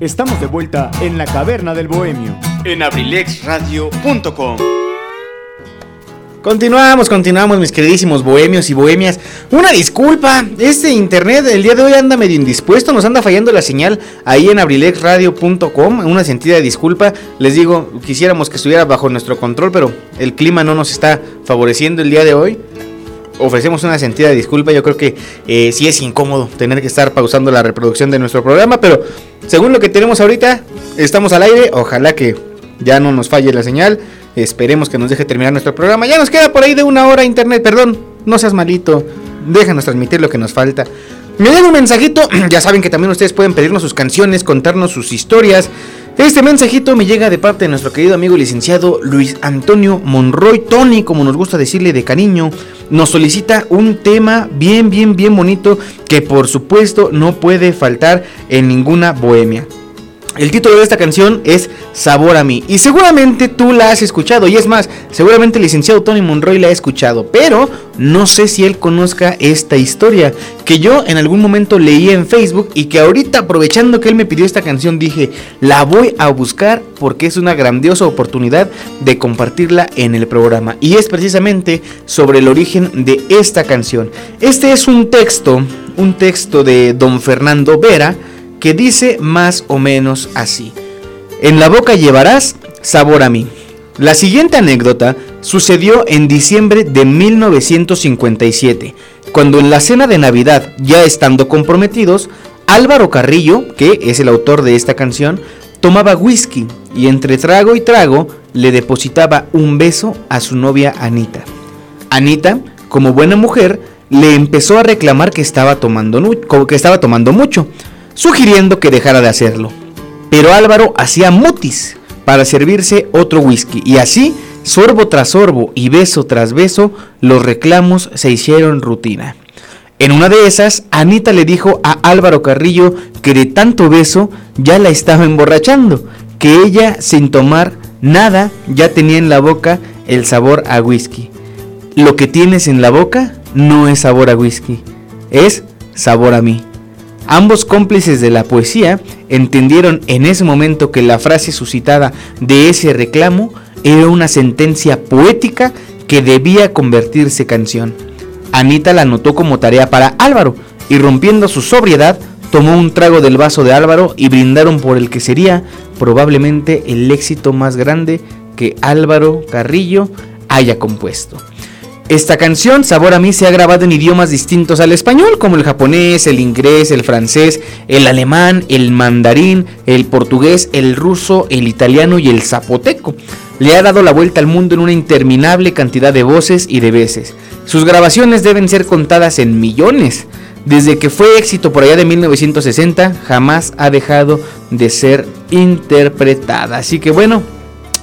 [SPEAKER 4] Estamos de vuelta en la caverna del bohemio.
[SPEAKER 5] En abrilexradio.com.
[SPEAKER 1] Continuamos, continuamos, mis queridísimos bohemios y bohemias. Una disculpa, este internet el día de hoy anda medio indispuesto, nos anda fallando la señal ahí en abrilexradio.com. Una sentida disculpa, les digo, quisiéramos que estuviera bajo nuestro control, pero el clima no nos está favoreciendo el día de hoy. Ofrecemos una sentida disculpa, yo creo que eh, sí es incómodo tener que estar pausando la reproducción de nuestro programa, pero según lo que tenemos ahorita, estamos al aire, ojalá que ya no nos falle la señal. Esperemos que nos deje terminar nuestro programa. Ya nos queda por ahí de una hora internet. Perdón, no seas malito. Déjanos transmitir lo que nos falta. Me den un mensajito. Ya saben que también ustedes pueden pedirnos sus canciones, contarnos sus historias. Este mensajito me llega de parte de nuestro querido amigo licenciado Luis Antonio Monroy Tony, como nos gusta decirle de cariño. Nos solicita un tema bien, bien, bien bonito que por supuesto no puede faltar en ninguna bohemia. El título de esta canción es Sabor a mí. Y seguramente tú la has escuchado. Y es más, seguramente el licenciado Tony Monroy la ha escuchado. Pero no sé si él conozca esta historia. Que yo en algún momento leí en Facebook. Y que ahorita aprovechando que él me pidió esta canción dije, la voy a buscar porque es una grandiosa oportunidad de compartirla en el programa. Y es precisamente sobre el origen de esta canción. Este es un texto, un texto de don Fernando Vera que dice más o menos así. En la boca llevarás sabor a mí. La siguiente anécdota sucedió en diciembre de 1957, cuando en la cena de Navidad, ya estando comprometidos, Álvaro Carrillo, que es el autor de esta canción, tomaba whisky y entre trago y trago le depositaba un beso a su novia Anita. Anita, como buena mujer, le empezó a reclamar que estaba tomando, que estaba tomando mucho, sugiriendo que dejara de hacerlo. Pero Álvaro hacía mutis para servirse otro whisky y así, sorbo tras sorbo y beso tras beso, los reclamos se hicieron rutina. En una de esas, Anita le dijo a Álvaro Carrillo que de tanto beso ya la estaba emborrachando, que ella sin tomar nada ya tenía en la boca el sabor a whisky. Lo que tienes en la boca no es sabor a whisky, es sabor a mí. Ambos cómplices de la poesía entendieron en ese momento que la frase suscitada de ese reclamo era una sentencia poética que debía convertirse canción. Anita la anotó como tarea para Álvaro y rompiendo su sobriedad tomó un trago del vaso de Álvaro y brindaron por el que sería probablemente el éxito más grande que Álvaro Carrillo haya compuesto. Esta canción, Sabor a mí, se ha grabado en idiomas distintos al español, como el japonés, el inglés, el francés, el alemán, el mandarín, el portugués, el ruso, el italiano y el zapoteco. Le ha dado la vuelta al mundo en una interminable cantidad de voces y de veces. Sus grabaciones deben ser contadas en millones. Desde que fue éxito por allá de 1960, jamás ha dejado de ser interpretada. Así que bueno,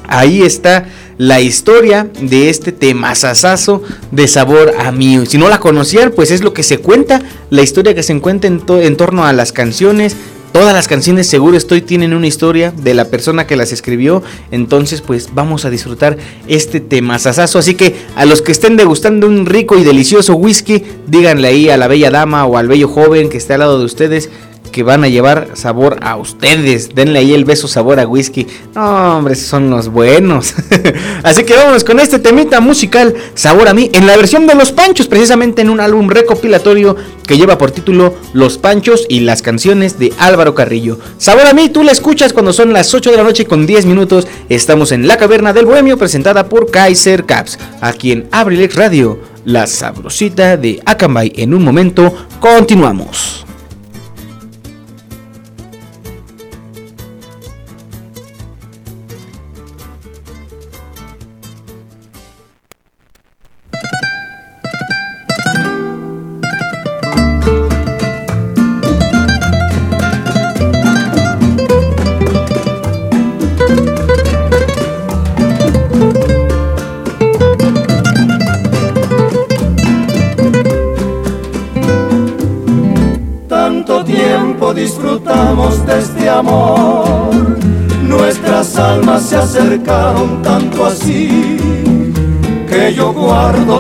[SPEAKER 1] ahí está la historia de este temazazazo de sabor a mí. Si no la conocían, pues es lo que se cuenta, la historia que se encuentra en, en torno a las canciones Todas las canciones seguro estoy tienen una historia de la persona que las escribió. Entonces pues vamos a disfrutar este tema sasazo. Así que a los que estén degustando un rico y delicioso whisky, díganle ahí a la bella dama o al bello joven que esté al lado de ustedes que van a llevar sabor a ustedes. Denle ahí el beso sabor a whisky. No, hombre, son los buenos. Así que vámonos con este temita musical, Sabor a mí, en la versión de Los Panchos, precisamente en un álbum recopilatorio que lleva por título Los Panchos y las canciones de Álvaro Carrillo. Sabor a mí, tú la escuchas cuando son las 8 de la noche con 10 minutos. Estamos en La Caverna del Bohemio, presentada por Kaiser Caps, aquí en Abrilex Radio. La sabrosita de Acambay. En un momento, continuamos.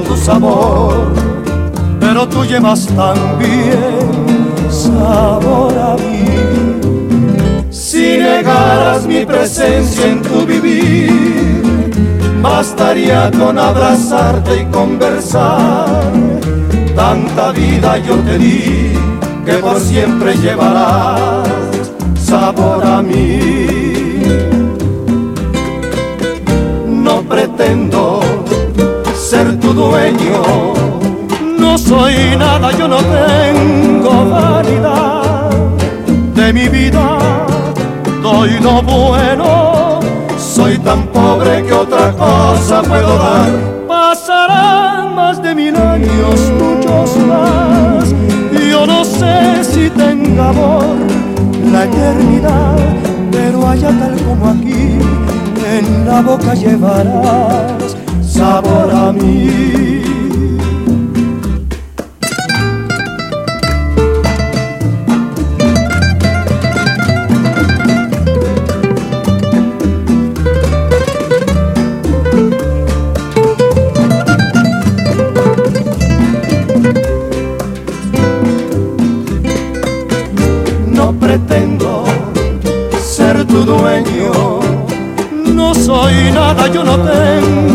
[SPEAKER 9] Tu sabor, pero tú llevas también sabor a mí. Si negaras mi presencia en tu vivir, bastaría con abrazarte y conversar. Tanta vida yo te di que por siempre llevarás sabor a mí. No pretendo ser tu dueño, no soy nada, yo no tengo vanidad. De mi vida, doy lo bueno, soy tan pobre que otra cosa puedo dar. Pasarán más de mil años, muchos más, yo no sé si tenga amor la eternidad, pero allá tal como aquí, en la boca llevarás No pretendo ser tu dueño, no soy nada, yo no tengo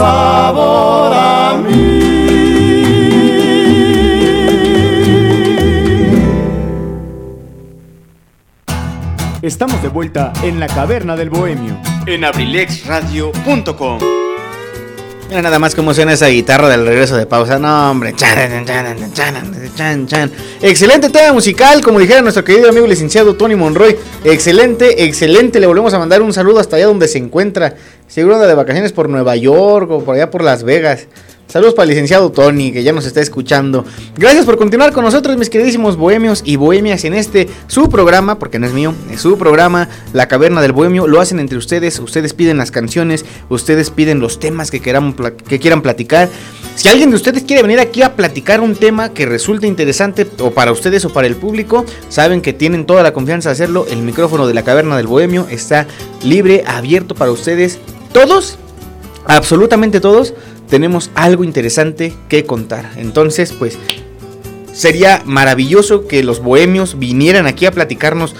[SPEAKER 9] sabor a mí.
[SPEAKER 4] Estamos de vuelta en la caverna del bohemio.
[SPEAKER 5] En abrilexradio.com.
[SPEAKER 1] Mira nada más cómo suena esa guitarra del regreso de pausa. No, hombre. Chan, chan, chan, chan, chan. Excelente tema musical, como dijera nuestro querido amigo licenciado Tony Monroy. Excelente, excelente. Le volvemos a mandar un saludo hasta allá donde se encuentra. Seguro anda de vacaciones por Nueva York o por allá por Las Vegas. Saludos para el licenciado Tony, que ya nos está escuchando. Gracias por continuar con nosotros, mis queridísimos bohemios y bohemias, en este su programa, porque no es mío, es su programa, La Caverna del Bohemio. Lo hacen entre ustedes, ustedes piden las canciones, ustedes piden los temas que, que quieran platicar. Si alguien de ustedes quiere venir aquí a platicar un tema que resulte interesante, o para ustedes o para el público, saben que tienen toda la confianza de hacerlo. El micrófono de La Caverna del Bohemio está libre, abierto para ustedes. Todos, absolutamente todos tenemos algo interesante que contar. Entonces, pues sería maravilloso que los bohemios vinieran aquí a platicarnos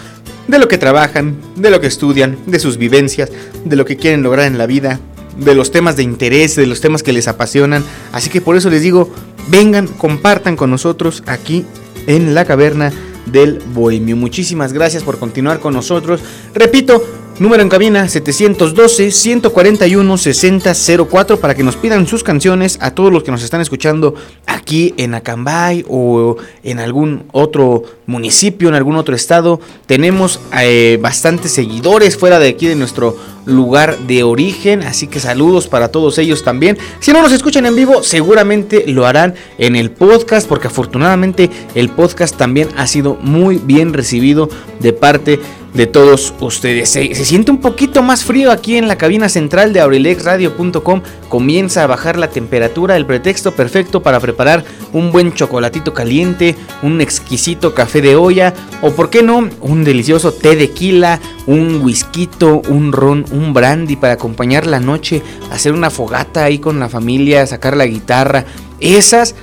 [SPEAKER 1] de lo que trabajan, de lo que estudian, de sus vivencias, de lo que quieren lograr en la vida, de los temas de interés, de los temas que les apasionan. Así que por eso les digo, vengan, compartan con nosotros aquí en la caverna del bohemio. Muchísimas gracias por continuar con nosotros. Repito, Número en cabina 712-141-6004 para que nos pidan sus canciones a todos los que nos están escuchando aquí en Acambay o en algún otro municipio, en algún otro estado. Tenemos eh, bastantes seguidores fuera de aquí de nuestro lugar de origen, así que saludos para todos ellos también. Si no nos escuchan en vivo, seguramente lo harán en el podcast, porque afortunadamente el podcast también ha sido muy bien recibido de parte de todos ustedes. Se, siente un poquito más frío aquí en la cabina central de aurilexradio.com. Comienza a bajar la temperatura, el pretexto perfecto para preparar un buen chocolatito caliente, un exquisito café de olla o, por qué no, un delicioso té de quila, un whisky, un ron, un brandy para acompañar la noche, hacer una fogata ahí con la familia, sacar la guitarra. Esas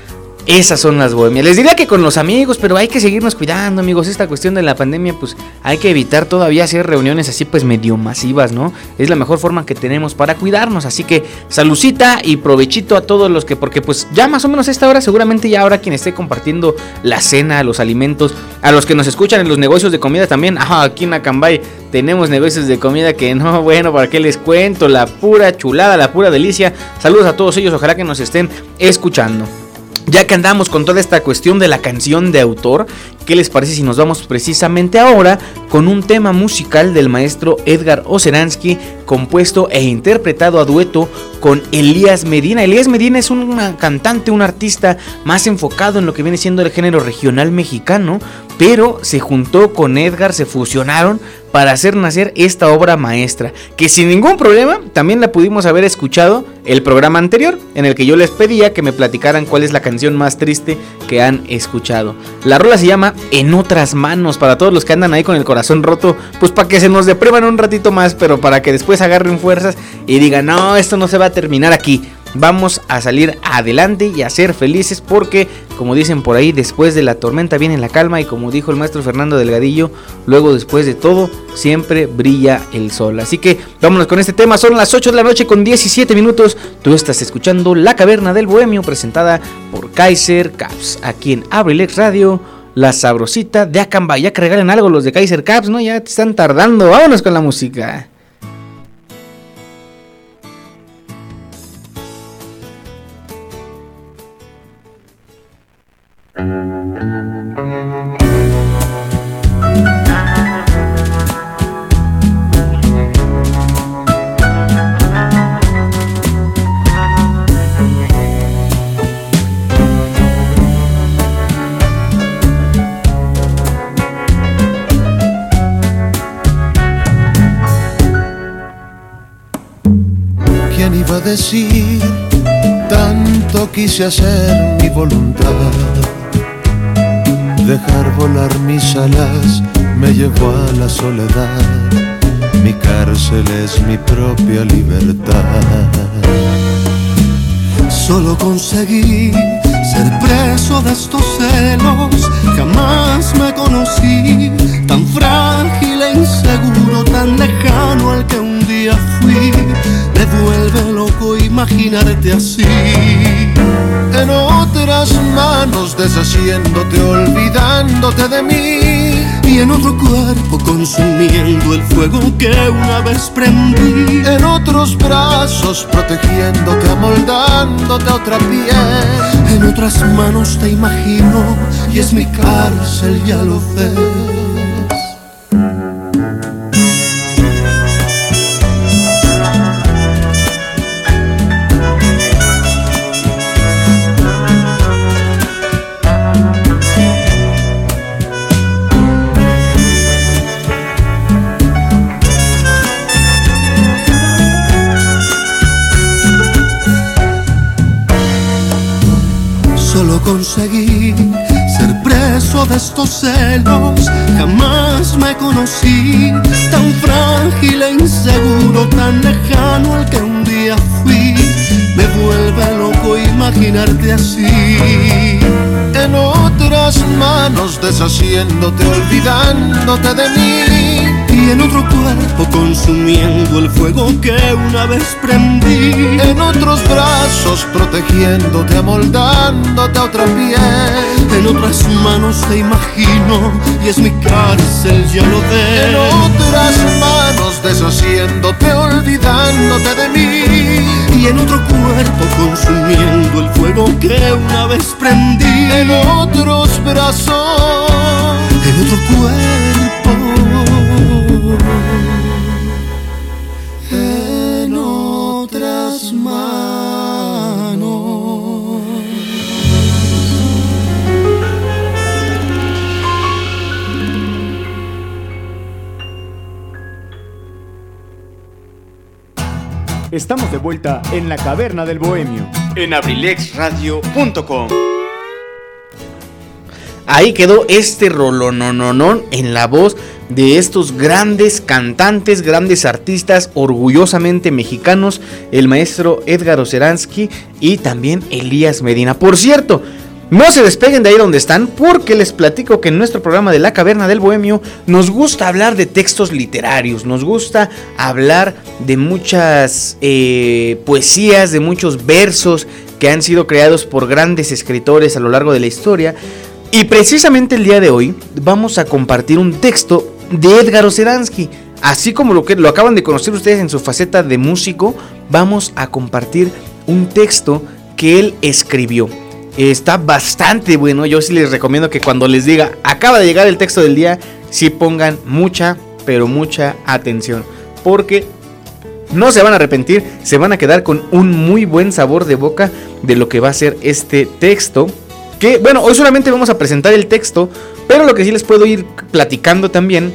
[SPEAKER 1] esas son las bohemias. Les diría que con los amigos, pero hay que seguirnos cuidando, amigos. Esta cuestión de la pandemia, pues hay que evitar todavía hacer reuniones así, pues medio masivas, ¿no? Es la mejor forma que tenemos para cuidarnos. Así que salucita y provechito a todos los que, porque pues ya más o menos a esta hora, seguramente ya ahora quien esté compartiendo la cena, los alimentos, a los que nos escuchan en los negocios de comida también. Ah, aquí en Acambay tenemos negocios de comida que no, bueno, ¿para qué les cuento? La pura chulada, la pura delicia. Saludos a todos ellos, ojalá que nos estén escuchando. Ya que andamos con toda esta cuestión de la canción de autor, ¿qué les parece si nos vamos precisamente ahora con un tema musical del maestro Edgar Oceransky, compuesto e interpretado a dueto con Elías Medina? Elías Medina es un cantante, un artista más enfocado en lo que viene siendo el género regional mexicano, pero se juntó con Edgar, se fusionaron para hacer nacer esta obra maestra, que sin ningún problema también la pudimos haber escuchado el programa anterior, en el que yo les pedía que me platicaran cuál es la canción más triste que han escuchado. La rola se llama En otras manos, para todos los que andan ahí con el corazón roto, pues para que se nos depriman un ratito más, pero para que después agarren fuerzas y digan, no, esto no se va a terminar aquí vamos a salir adelante y a ser felices porque, como dicen por ahí, después de la tormenta viene la calma y como dijo el maestro Fernando Delgadillo, luego después de todo siempre brilla el sol. Así que vámonos con este tema, son las 8 de la noche con 17 minutos, tú estás escuchando La Caverna del Bohemio presentada por Kaiser Caps aquí en Abrilex Radio. La sabrosita de Acamba. Ya que regalen algo los de Kaiser Caps, ¿no? Ya te están tardando. Vámonos con la música.
[SPEAKER 10] Decir? Tanto quise hacer mi voluntad Dejar volar mis alas me llevó a la soledad. Mi cárcel es mi propia libertad.
[SPEAKER 11] Solo conseguí ser preso de estos celos. Jamás me conocí imaginarte así
[SPEAKER 10] en otras manos deshaciéndote, olvidándote de mí.
[SPEAKER 11] Y en otro cuerpo consumiendo el fuego que una vez prendí.
[SPEAKER 10] En otros brazos protegiéndote, amoldándote a otra piel.
[SPEAKER 11] En otras manos te imagino y es mi cárcel, ya lo ves. Estos celos. Jamás me conocí tan frágil e inseguro, tan lejano al que un día fui. Me vuelve loco imaginarte así.
[SPEAKER 10] En otras manos deshaciéndote, olvidándote de mí.
[SPEAKER 11] Y
[SPEAKER 9] en otro cuerpo consumiendo el fuego que una vez prendí.
[SPEAKER 10] En otros brazos protegiéndote, amoldándote a otra piel.
[SPEAKER 9] En otras manos te imagino y es mi cárcel, ya lo ves.
[SPEAKER 10] En otras manos deshaciéndote, olvidándote de mí.
[SPEAKER 9] Y en otro cuerpo consumiendo el fuego que una vez prendí.
[SPEAKER 10] En otros brazos,
[SPEAKER 9] en otro cuerpo.
[SPEAKER 4] Estamos de vuelta en la caverna del bohemio.
[SPEAKER 5] En abrilexradio.com.
[SPEAKER 1] Ahí quedó este rolonononón en la voz de estos grandes cantantes, grandes artistas, orgullosamente mexicanos, el maestro Edgar Oceransky y también Elías Medina. Por cierto, no se despeguen de ahí donde están porque les platico que en nuestro programa de La Caverna del Bohemio nos gusta hablar de textos literarios, nos gusta hablar de muchas eh, poesías, de muchos versos que han sido creados por grandes escritores a lo largo de la historia. Y precisamente el día de hoy vamos a compartir un texto de Edgar Oceransky. Así como lo que lo acaban de conocer ustedes en su faceta de músico, vamos a compartir un texto que él escribió. Está bastante bueno. Yo sí les recomiendo que cuando les diga acaba de llegar el texto del día, sí pongan mucha, pero mucha atención. Porque no se van a arrepentir, se van a quedar con un muy buen sabor de boca de lo que va a ser este texto. Que bueno, hoy solamente vamos a presentar el texto, pero lo que sí les puedo ir platicando también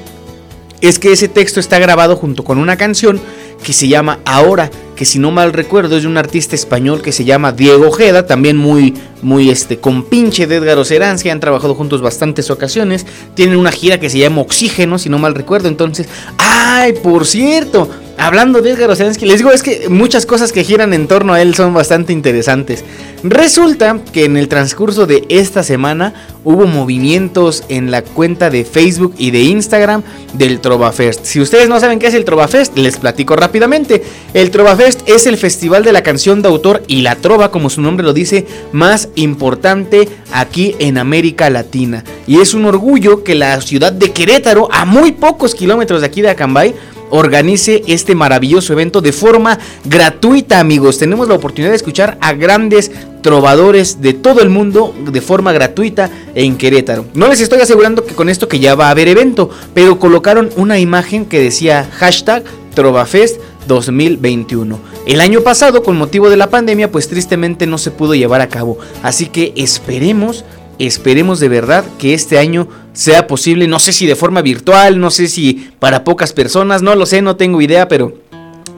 [SPEAKER 1] es que ese texto está grabado junto con una canción que se llama Ahora, que si no mal recuerdo es de un artista español que se llama Diego Ojeda, también muy, muy este, compinche de Edgar Oceransky, han trabajado juntos bastantes ocasiones, tienen una gira que se llama Oxígeno, si no mal recuerdo, entonces, ay, por cierto, hablando de Edgar Oceransky, les digo, es que muchas cosas que giran en torno a él son bastante interesantes. Resulta que en el transcurso de esta semana hubo movimientos en la cuenta de Facebook y de Instagram del Trovafest. Si ustedes no saben qué es el Trovafest, les platico rápidamente. El Trovafest es el festival de la canción de autor y la trova, como su nombre lo dice, más importante aquí en América Latina. Y es un orgullo que la ciudad de Querétaro, a muy pocos kilómetros de aquí de Acambay, organice este maravilloso evento de forma gratuita, amigos. Tenemos la oportunidad de escuchar a grandes trovadores de todo el mundo de forma gratuita en Querétaro. No les estoy asegurando que con esto que ya va a haber evento, pero colocaron una imagen que decía hashtag Trovafest 2021. El año pasado, con motivo de la pandemia, pues tristemente no se pudo llevar a cabo. Así que esperemos Esperemos de verdad que este año sea posible, no sé si de forma virtual, no sé si para pocas personas, no lo sé, no tengo idea, pero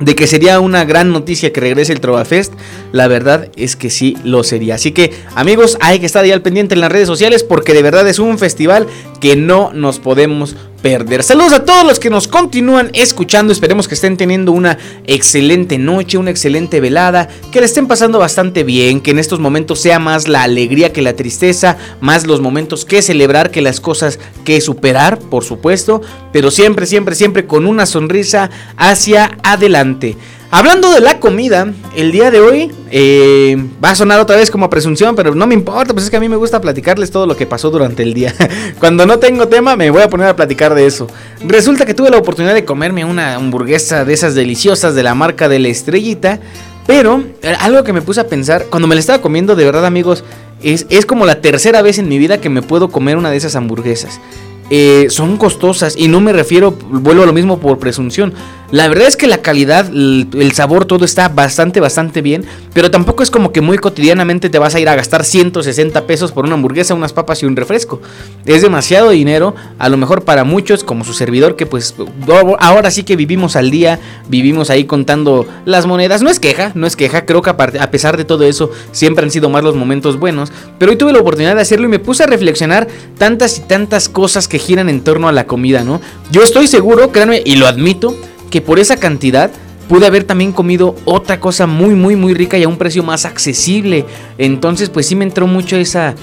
[SPEAKER 1] de que sería una gran noticia que regrese el Trovafest, la verdad es que sí lo sería. Así que amigos, hay que estar ahí al pendiente en las redes sociales porque de verdad es un festival que no nos podemos perder. Saludos a todos los que nos continúan escuchando. Esperemos que estén teniendo una excelente noche, una excelente velada, que le estén pasando bastante bien, que en estos momentos sea más la alegría que la tristeza, más los momentos que celebrar que las cosas que superar, por supuesto, pero siempre, siempre, siempre con una sonrisa hacia adelante. Hablando de la comida, el día de hoy eh, va a sonar otra vez como presunción, pero no me importa, pues es que a mí me gusta platicarles todo lo que pasó durante el día. Cuando no tengo tema, me voy a poner a platicar de eso. Resulta que tuve la oportunidad de comerme una hamburguesa de esas deliciosas de la marca de la estrellita, pero eh, algo que me puse a pensar, cuando me la estaba comiendo, de verdad amigos, es, es como la tercera vez en mi vida que me puedo comer una de esas hamburguesas. Eh, son costosas y no me refiero, vuelvo a lo mismo por presunción. La verdad es que la calidad, el, sabor, todo está bastante, bastante bien. Pero tampoco es como que muy cotidianamente te vas a ir a gastar 160 pesos por una hamburguesa, unas papas y un refresco. Es demasiado dinero, a lo mejor para muchos, como su servidor, que pues ahora sí que vivimos al día, vivimos ahí contando las monedas. No es queja, no es queja, creo que a pesar de todo eso, siempre han sido más los momentos buenos. Pero hoy tuve la oportunidad de hacerlo y me puse a reflexionar tantas y tantas cosas que giran en torno a la comida, ¿no? Yo estoy seguro, créanme, y lo admito, que por esa cantidad pude haber también comido otra cosa muy, muy, muy rica y a un precio más accesible. Entonces, pues sí me entró mucho esa,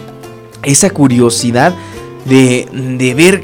[SPEAKER 1] esa curiosidad de, de ver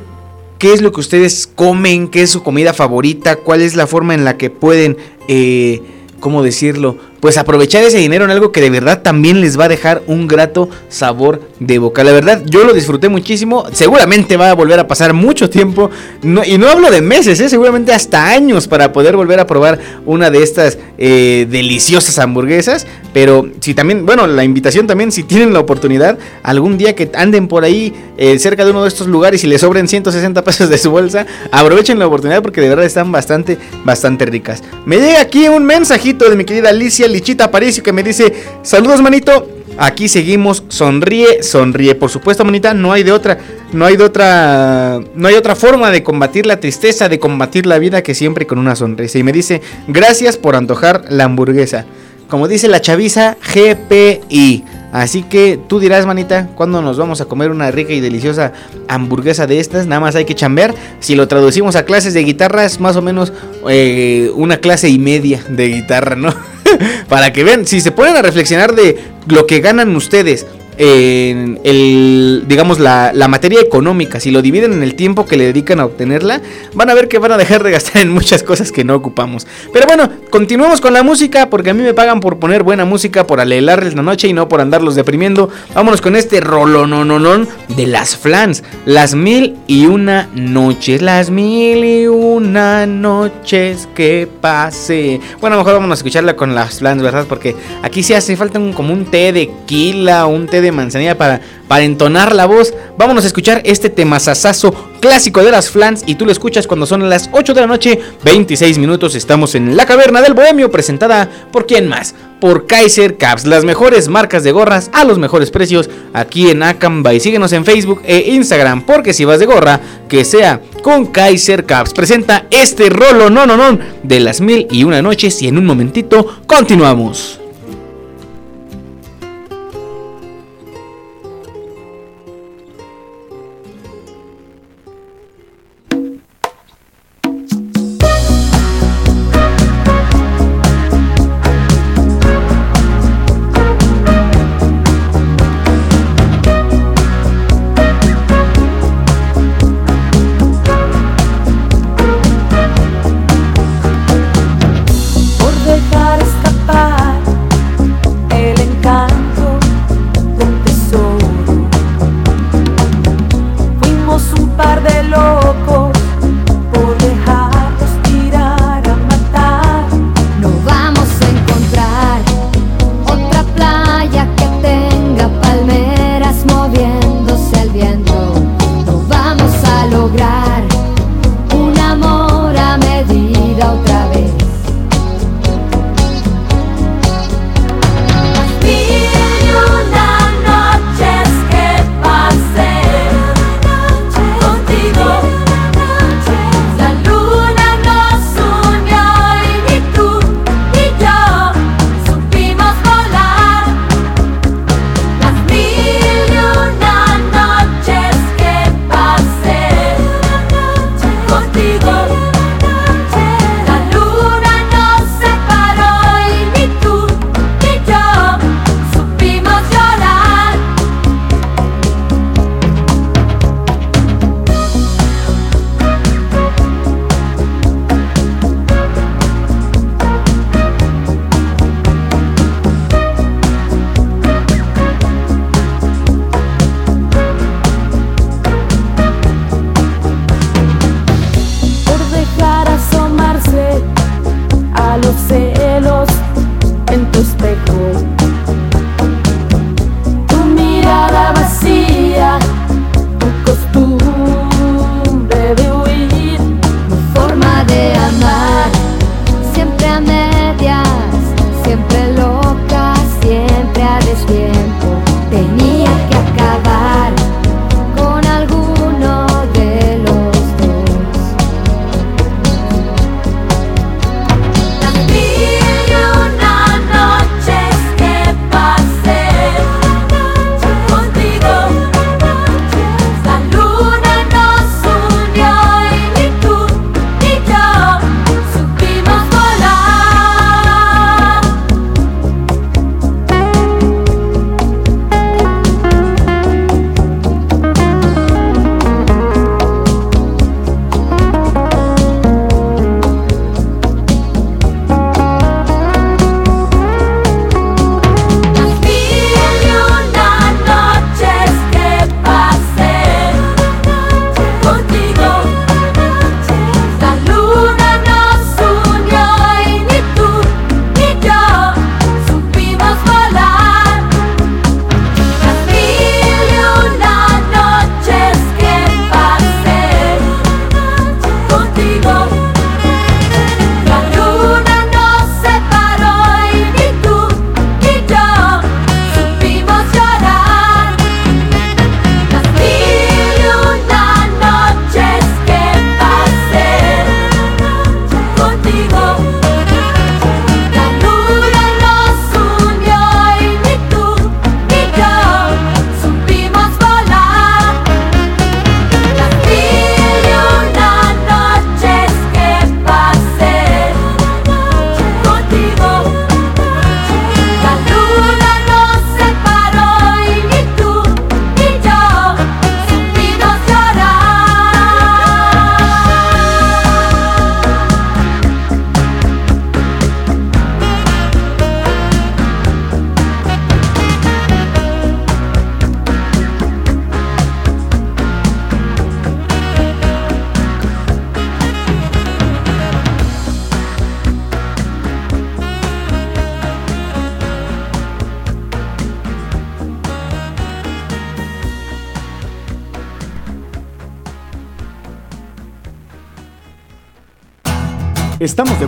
[SPEAKER 1] qué es lo que ustedes comen, qué es su comida favorita, cuál es la forma en la que pueden, eh, ¿cómo decirlo? Pues aprovechar ese dinero en algo que de verdad también les va a dejar un grato sabor de boca. La verdad, yo lo disfruté muchísimo. Seguramente va a volver a pasar mucho tiempo. y no hablo de meses, ¿eh? seguramente hasta años para poder volver a probar una de estas eh, deliciosas hamburguesas. Pero si también, bueno, la invitación también, si tienen la oportunidad, algún día que anden por ahí eh, cerca de uno de estos lugares y les sobren 160 pesos de su bolsa, aprovechen la oportunidad porque de verdad están bastante, bastante ricas. Me llega aquí un mensajito de mi querida Alicia Lichita Aparicio que me dice, saludos manito, Aquí seguimos, sonríe, sonríe. Por supuesto, manita, no hay de otra, no hay de otra, no hay otra forma de combatir la tristeza, de combatir la vida que siempre con una sonrisa. Y me dice, gracias por antojar la hamburguesa. Como dice la chaviza, GPI. Así que tú dirás, manita, ¿cuándo nos vamos a comer una rica y deliciosa hamburguesa de estas? Nada más hay que chambear. Si lo traducimos a clases de guitarra, es más o menos eh, una clase y media de guitarra, ¿no? Para que vean, si se ponen a reflexionar de lo que ganan ustedes en el, digamos, la, materia económica, si lo dividen en el tiempo que le dedican a obtenerla, van a ver que van a dejar de gastar en muchas cosas que no ocupamos. Pero bueno, continuemos con la música, porque a mí me pagan por poner buena música, por alelarles la noche y no por andarlos deprimiendo. Vámonos con este rolonononon de las flans, las mil y una noches, las mil y una noches que pase. Bueno, mejor vamos a escucharla con las flans, ¿verdad? Porque aquí sí hace falta un, como un té de quila, un té de manzanilla para, para entonar la voz. Vámonos a escuchar este temazazazo clásico de las flans y tú lo escuchas cuando son las 8 de la noche, 26 minutos. Estamos en la caverna del bohemio presentada por quién más? Por Kaiser Caps, las mejores marcas de gorras a los mejores precios aquí en Acambay. Síguenos en Facebook e Instagram porque si vas de gorra, que sea con Kaiser Caps. Presenta este rolo no no no de las mil y una noches y en un momentito continuamos.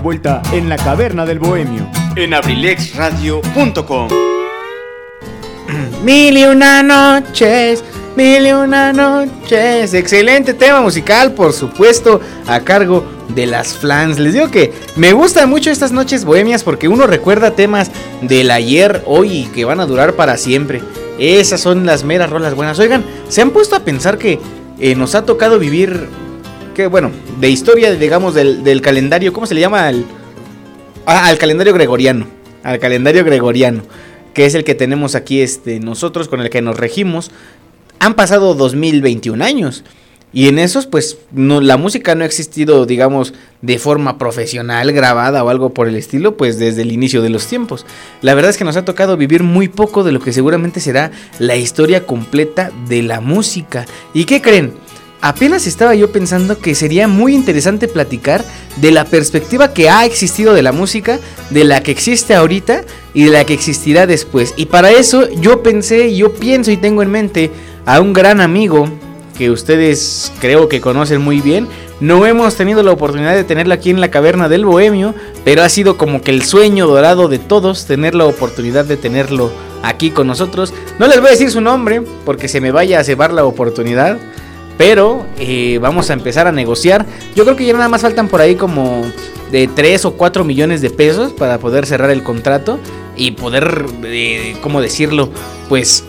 [SPEAKER 4] Vuelta en la caverna del bohemio.
[SPEAKER 5] En abrilexradio.com.
[SPEAKER 1] Mil y una noches, mil y una noches. Excelente tema musical, por supuesto, a cargo de las flans. Les digo que me gustan mucho estas noches bohemias porque uno recuerda temas del ayer, hoy y que van a durar para siempre. Esas son las meras rolas buenas. Oigan, ¿se han puesto a pensar que eh, nos ha tocado vivir, que bueno, de historia, digamos, del, calendario, ¿cómo se le llama? Al, ah, al calendario gregoriano. Al calendario gregoriano que es el que tenemos aquí este, nosotros, con el que nos regimos, han pasado 2021 años. Y en esos, pues, la música no ha existido, digamos, de forma profesional, grabada o algo por el estilo, pues desde el inicio de los tiempos. La verdad es que nos ha tocado vivir muy poco de lo que seguramente será la historia completa de la música. ¿Y qué creen? Apenas estaba yo pensando que sería muy interesante platicar de la perspectiva que ha existido de la música, de la que existe ahorita y de la que existirá después. Y para eso yo pensé, yo pienso y tengo en mente a un gran amigo que ustedes creo que conocen muy bien. No hemos tenido la oportunidad de tenerlo aquí en la caverna del Bohemio, pero ha sido como que el sueño dorado de todos tener la oportunidad de tenerlo aquí con nosotros. No les voy a decir su nombre porque se me vaya a cebar la oportunidad. Pero eh, vamos a empezar a negociar. Yo creo que ya nada más faltan por ahí como de 3 o 4 millones de pesos para poder cerrar el contrato y poder, eh, ¿cómo decirlo? Pues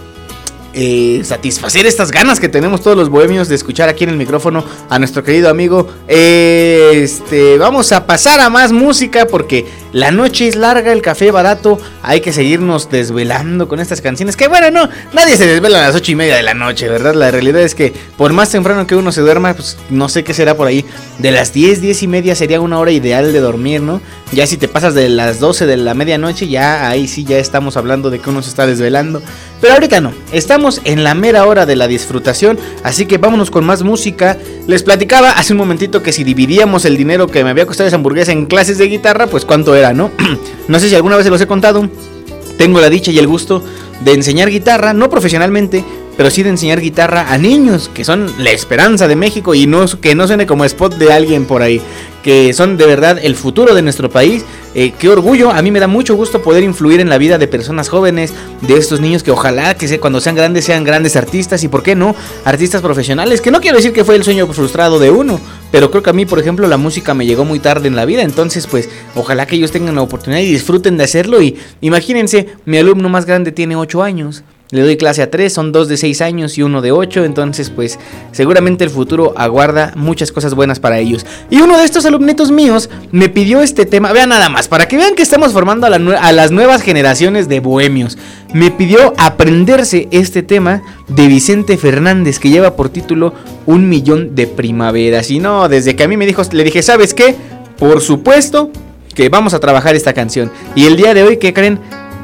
[SPEAKER 1] eh, satisfacer estas ganas que tenemos todos los bohemios de escuchar aquí en el micrófono a nuestro querido amigo. Eh, este, vamos a pasar a más música porque la noche es larga, el café barato. Hay que seguirnos desvelando con estas canciones. Que bueno, no, nadie se desvela a las ocho y media de la noche, ¿verdad? La realidad es que por más temprano que uno se duerma, pues no sé qué será por ahí. De las 10, 10 y media sería una hora ideal de dormir, ¿no? Ya si te pasas de las 12 de la medianoche, ya ahí sí ya estamos hablando de que uno se está desvelando. Pero ahorita no, estamos en la mera hora de la disfrutación, así que vámonos con más música. Les platicaba hace un momentito que si dividíamos el dinero que me había costado esa hamburguesa en clases de guitarra, pues cuánto era, ¿no? no sé si alguna vez se los he contado. Tengo la dicha y el gusto de enseñar guitarra, no profesionalmente, pero sí de enseñar guitarra a niños, que son la esperanza de México y no que no suene como spot de alguien por ahí, que son de verdad el futuro de nuestro país. Eh, qué orgullo, a mí me da mucho gusto poder influir en la vida de personas jóvenes, de estos niños que ojalá que cuando sean grandes sean grandes artistas y por qué no, artistas profesionales, que no quiero decir que fue el sueño frustrado de uno, pero creo que a mí, por ejemplo, la música me llegó muy tarde en la vida, entonces pues ojalá que ellos tengan la oportunidad y disfruten de hacerlo y imagínense, mi alumno más grande tiene 8 años. Le doy clase a tres, son dos de seis años y uno de ocho, entonces pues seguramente el futuro aguarda muchas cosas buenas para ellos. Y uno de estos alumnitos míos me pidió este tema, vean nada más, para que vean que estamos formando a las nuevas generaciones de bohemios. Me pidió aprenderse este tema de Vicente Fernández que lleva por título Un millón de primaveras. Y no, desde que a mí me dijo, le dije, ¿sabes qué? Por supuesto que vamos a trabajar esta canción. Y el día de hoy, ¿qué creen?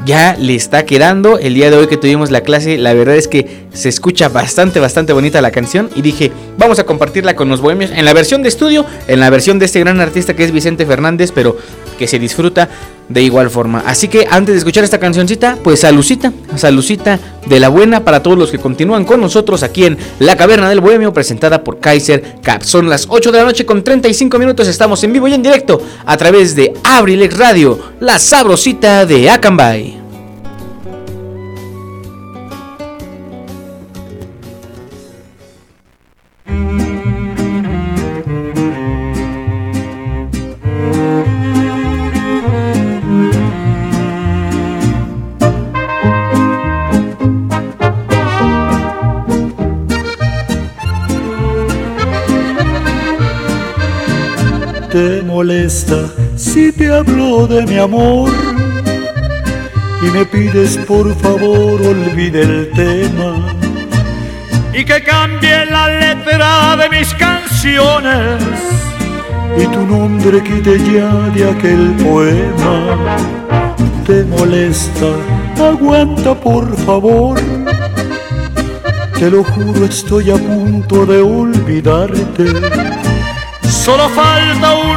[SPEAKER 1] Ya le está quedando. El día de hoy que tuvimos la clase, la verdad es que se escucha bastante, bastante bonita la canción. Y dije, vamos a compartirla con los bohemios en la versión de estudio, en la versión de este gran artista que es Vicente Fernández, pero que se disfruta de igual forma. Así que antes de escuchar esta cancioncita, pues salucita, salucita de la buena para todos los que continúan con nosotros aquí en La Caverna del Bohemio, presentada por Kaiser Cap. Son las 8 de la noche con 35 minutos, estamos en vivo y en directo a través de Abrilex Radio, la sabrosita de Acambay.
[SPEAKER 12] Si te hablo de mi amor y me pides por favor olvide el tema
[SPEAKER 13] y que cambie la letra de mis canciones
[SPEAKER 12] y tu nombre quite ya de aquel poema. Te molesta, aguanta por favor. Te lo juro, estoy a punto de olvidarte
[SPEAKER 13] Solo falta un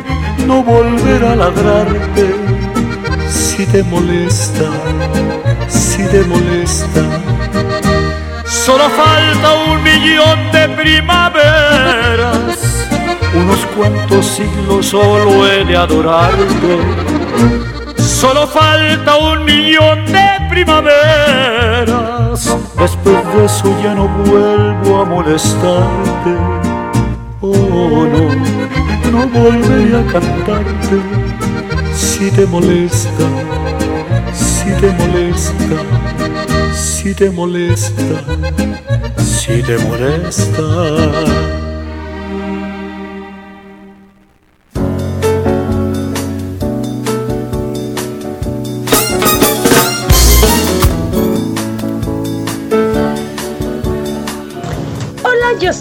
[SPEAKER 13] no volver a ladrarte si te molesta, si te molesta.
[SPEAKER 14] Solo falta un millón de primaveras,
[SPEAKER 13] unos cuantos siglos solo he de adorarte.
[SPEAKER 14] Solo falta un millón de primaveras.
[SPEAKER 13] Después de eso ya no vuelvo a molestarte. Oh no, no volveré a cantarte si te molesta, si te molesta, si te molesta, si te molesta.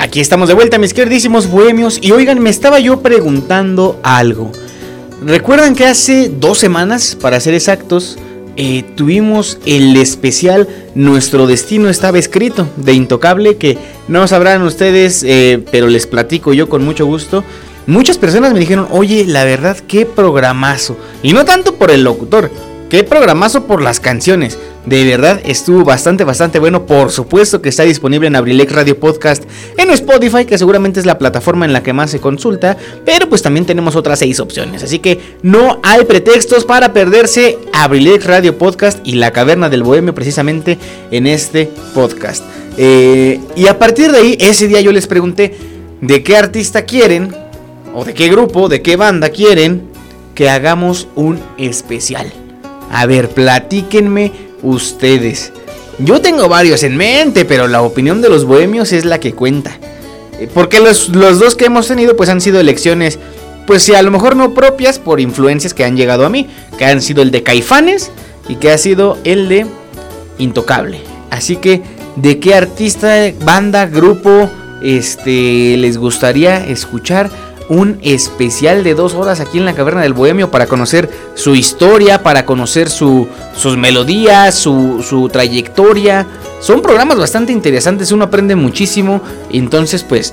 [SPEAKER 1] Aquí estamos de vuelta, mis queridísimos bohemios. Y oigan, me estaba yo preguntando algo. ¿Recuerdan que hace dos semanas, para ser exactos, eh, tuvimos el especial Nuestro Destino estaba escrito de Intocable? Que no sabrán ustedes, eh, pero les platico yo con mucho gusto. Muchas personas me dijeron, oye, la verdad, qué programazo. Y no tanto por el locutor, qué programazo por las canciones. De verdad estuvo bastante, bastante bueno. Por supuesto que está disponible en Abrilex Radio Podcast en Spotify, que seguramente es la plataforma en la que más se consulta. Pero pues también tenemos otras seis opciones. Así que no hay pretextos para perderse Abrilex Radio Podcast y La Caverna del Bohemio precisamente en este podcast. Eh, y a partir de ahí, ese día yo les pregunté de qué artista quieren, o de qué grupo, de qué banda quieren que hagamos un especial. A ver, platíquenme ustedes. Yo tengo varios en mente, pero la opinión de los bohemios es la que cuenta. Eh, Porque los, los dos que hemos tenido pues han sido elecciones, pues sí, a lo mejor no propias por influencias que han llegado a mí, que han sido el de Caifanes y que ha sido el de Intocable. Así que, ¿de qué artista, banda, grupo, este, les gustaría escuchar? Un especial de dos horas aquí en la Caverna del Bohemio para conocer su historia, para conocer su, sus melodías, su, su, trayectoria. Son programas bastante interesantes, uno aprende muchísimo. Entonces, pues,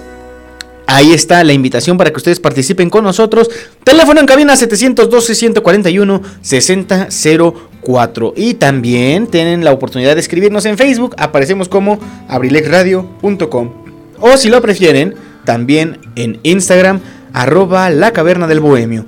[SPEAKER 1] ahí está la invitación para que ustedes participen con nosotros. Teléfono en cabina 712-141-6004. Y también tienen la oportunidad de escribirnos en Facebook. Aparecemos como abrilexradio.com. O si lo prefieren, también en Instagram arroba la caverna del bohemio.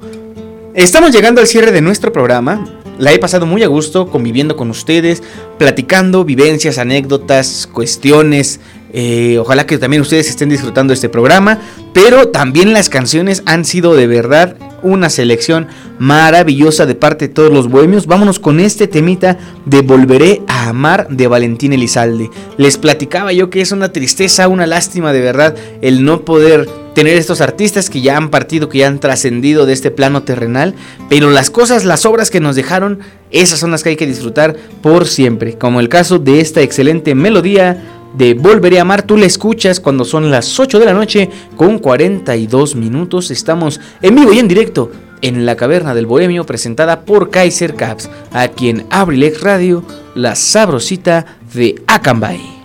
[SPEAKER 1] Estamos llegando al cierre de nuestro programa. La he pasado muy a gusto conviviendo con ustedes, platicando vivencias, anécdotas, cuestiones,
[SPEAKER 15] Eh, ojalá que también ustedes estén disfrutando este programa. Pero también las canciones han sido de verdad una selección maravillosa de parte de todos los bohemios. Vámonos con este temita de Volveré a amar de Valentín Elizalde. Les platicaba yo que es una tristeza, una lástima de verdad el no poder tener estos artistas que ya han partido, que ya han trascendido de este plano terrenal, pero las cosas, las obras que nos dejaron, esas son las que hay que disfrutar por siempre, como el caso de esta excelente melodía de Volveré a Amar. Tú la escuchas cuando son las 8 de la noche con 42 minutos. Estamos en vivo y en directo en la Caverna del Bohemio presentada por Kaiser Caps, aquí en Abrilex Radio, la sabrosita de Acambay.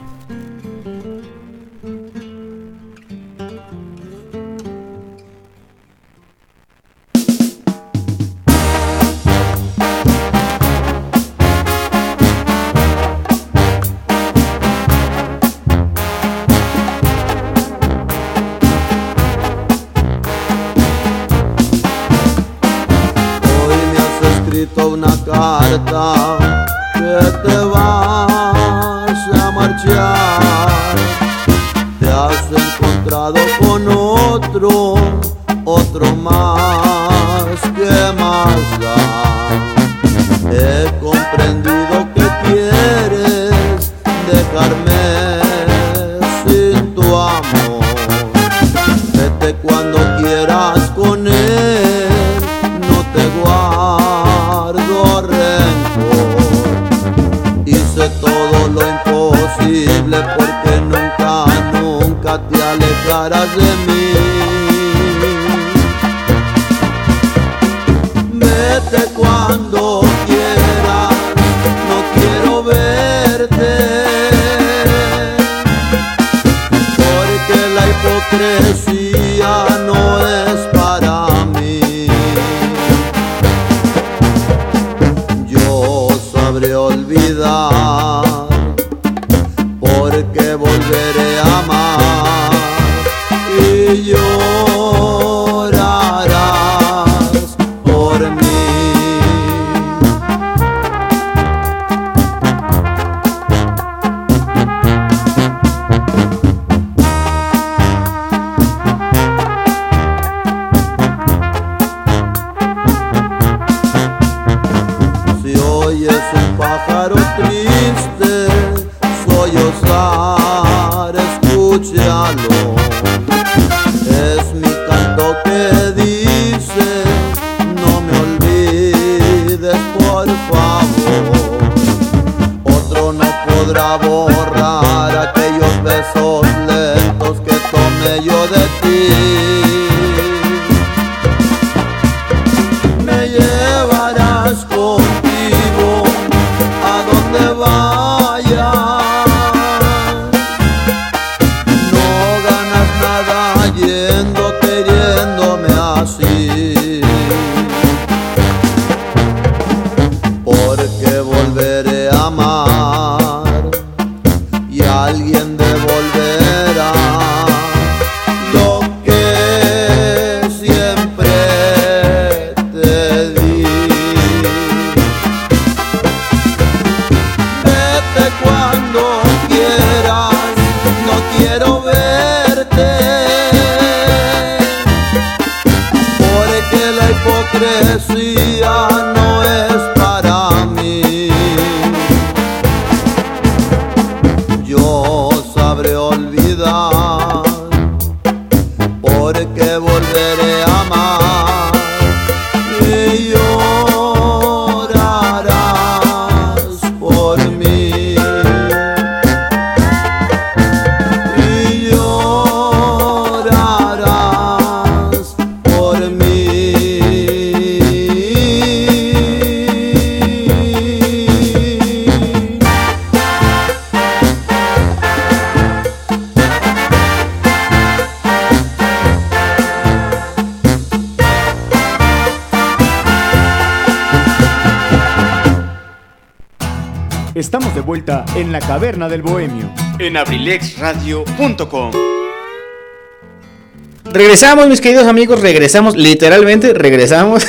[SPEAKER 4] En la Caverna del Bohemio.
[SPEAKER 5] En abrilexradio.com.
[SPEAKER 15] Regresamos, mis queridos amigos, regresamos, literalmente regresamos.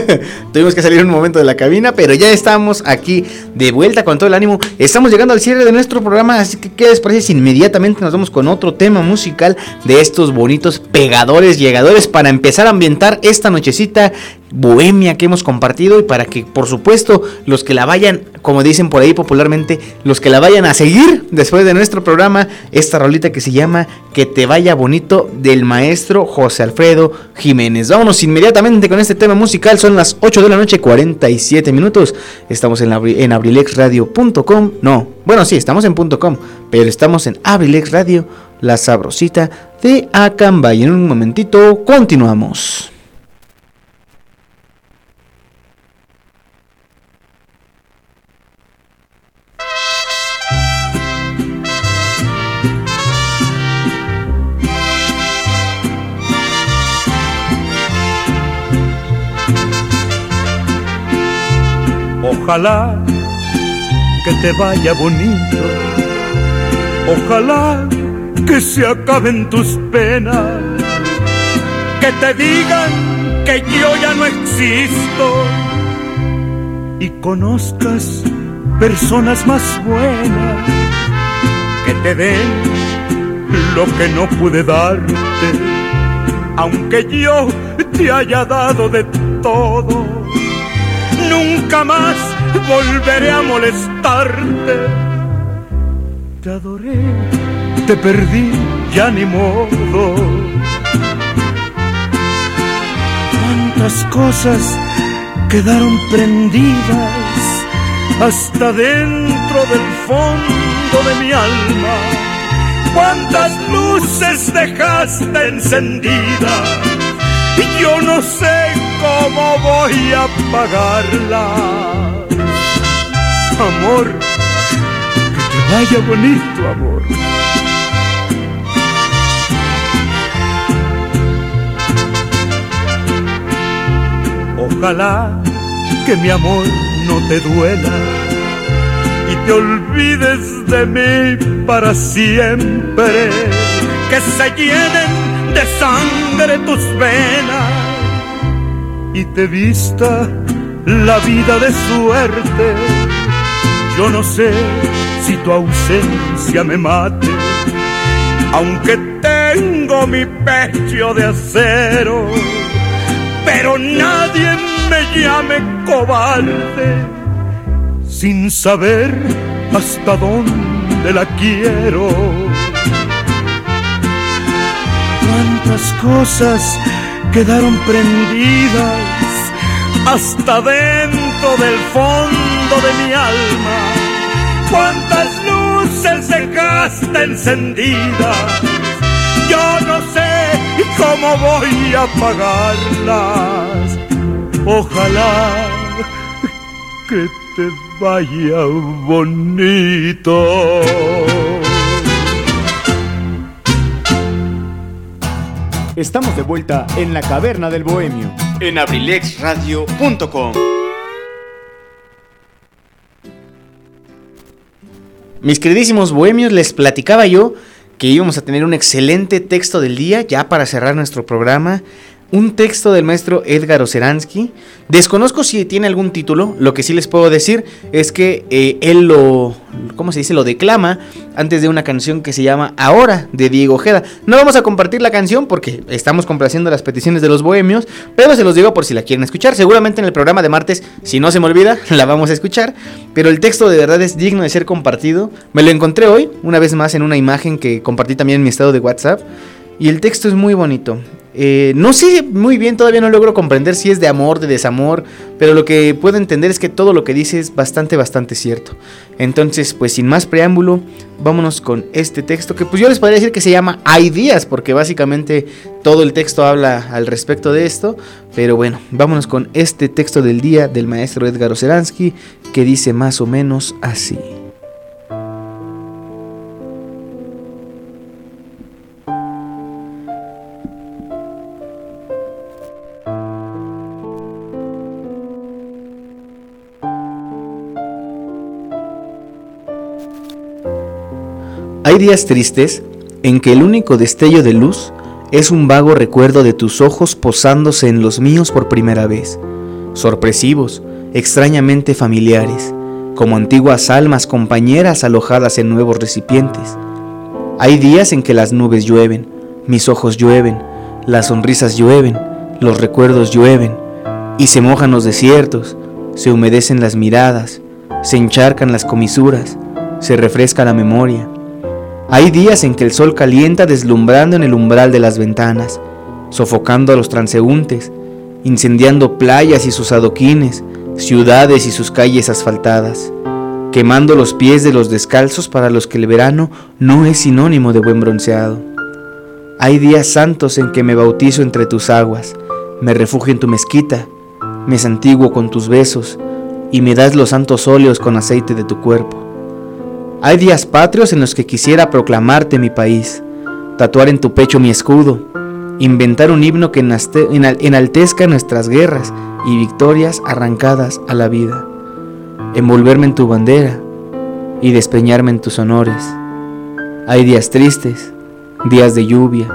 [SPEAKER 1] Tuvimos que salir un momento de la cabina, pero ya estamos aquí de vuelta con todo el ánimo. Estamos llegando al cierre de nuestro programa, así que ¿qué les parece si inmediatamente nos vamos con otro tema musical de estos bonitos pegadores, llegadores para empezar a ambientar esta nochecita bohemia que hemos compartido y para que por supuesto los que la vayan, como dicen por ahí popularmente, los que la vayan a seguir después de nuestro programa, esta rolita que se llama Que te vaya bonito del maestro José Alfredo Jiménez. Vámonos inmediatamente con este tema musical, son las 8 de la noche 47 minutos. Estamos en, en abrilexradio.com, no, bueno sí, estamos en .com, pero estamos en Abrilex Radio, la sabrosita de Acamba y en un momentito continuamos.
[SPEAKER 12] Ojalá que te vaya bonito. Ojalá que se acaben tus penas. Que te digan que yo ya no existo. Y conozcas personas más buenas que te den lo que no pude darte. Aunque yo te haya dado de todo, nunca más volveré a molestarte. Te adoré, te perdí, ya ni modo. Cuántas cosas quedaron prendidas hasta dentro del fondo de mi alma. Cuántas luces dejaste encendidas y yo no sé cómo voy a pagarla amor, que vaya bonito, amor. Ojalá que mi amor no te duela y te olvides de mí para siempre. Que se llenen de sangre tus venas y te vista la vida de suerte yo no sé si tu ausencia me mate, aunque tengo mi pecho de acero, pero nadie me llame cobarde sin saber hasta dónde la quiero. Cuántas cosas quedaron prendidas hasta dentro del fondo de mi alma. Cuántas luces dejaste encendidas. Yo no sé cómo voy a apagarlas. Ojalá que te vaya bonito.
[SPEAKER 4] Estamos de vuelta en la caverna del bohemio.
[SPEAKER 5] En abrilexradio.com.
[SPEAKER 1] Mis queridísimos bohemios, les platicaba yo que íbamos a tener un excelente texto del día ya para cerrar nuestro programa un texto del maestro Edgar Oceransky. Desconozco si tiene algún título, lo que sí les puedo decir es que eh, él lo, ¿cómo se dice? Lo declama antes de una canción que se llama Ahora de Diego Ojeda. No vamos a compartir la canción porque estamos complaciendo las peticiones de los bohemios, pero se los digo por si la quieren escuchar. Seguramente en el programa de martes, si no se me olvida, la vamos a escuchar. Pero el texto de verdad es digno de ser compartido. Me lo encontré hoy, una vez más, en una imagen que compartí también en mi estado de WhatsApp. Y el texto es muy bonito. Eh, no sé muy bien, todavía no logro comprender si es de amor, de desamor, pero lo que puedo entender es que todo lo que dice es bastante, bastante cierto. Entonces, pues sin más preámbulo, vámonos con este texto que pues yo les podría decir que se llama días, porque básicamente todo el texto habla al respecto de esto, pero bueno, vámonos con este texto del día del maestro Edgar Oceransky que dice más o menos así. Hay días tristes en que el único destello de luz es un vago recuerdo de tus ojos posándose en los míos por primera vez, sorpresivos, extrañamente familiares, como antiguas almas compañeras alojadas en nuevos recipientes. Hay días en que las nubes llueven, mis ojos llueven, las sonrisas llueven, los recuerdos llueven, y se mojan los desiertos, se humedecen las miradas, se encharcan las comisuras, se refresca la memoria. Hay días en que el sol calienta deslumbrando en el umbral de las ventanas, sofocando a los transeúntes, incendiando playas y sus adoquines, ciudades y sus calles asfaltadas, quemando los pies de los descalzos para los que el verano no es sinónimo de buen bronceado. Hay días santos en que me bautizo entre tus aguas, me refugio en tu mezquita, me santiguo con tus besos y me das los santos óleos con aceite de tu cuerpo. Hay días patrios en los que quisiera proclamarte mi país, tatuar en tu pecho mi escudo, inventar un himno que enaltezca nuestras guerras y victorias arrancadas a la vida, envolverme en tu bandera y despeñarme en tus honores. Hay días tristes, días de lluvia,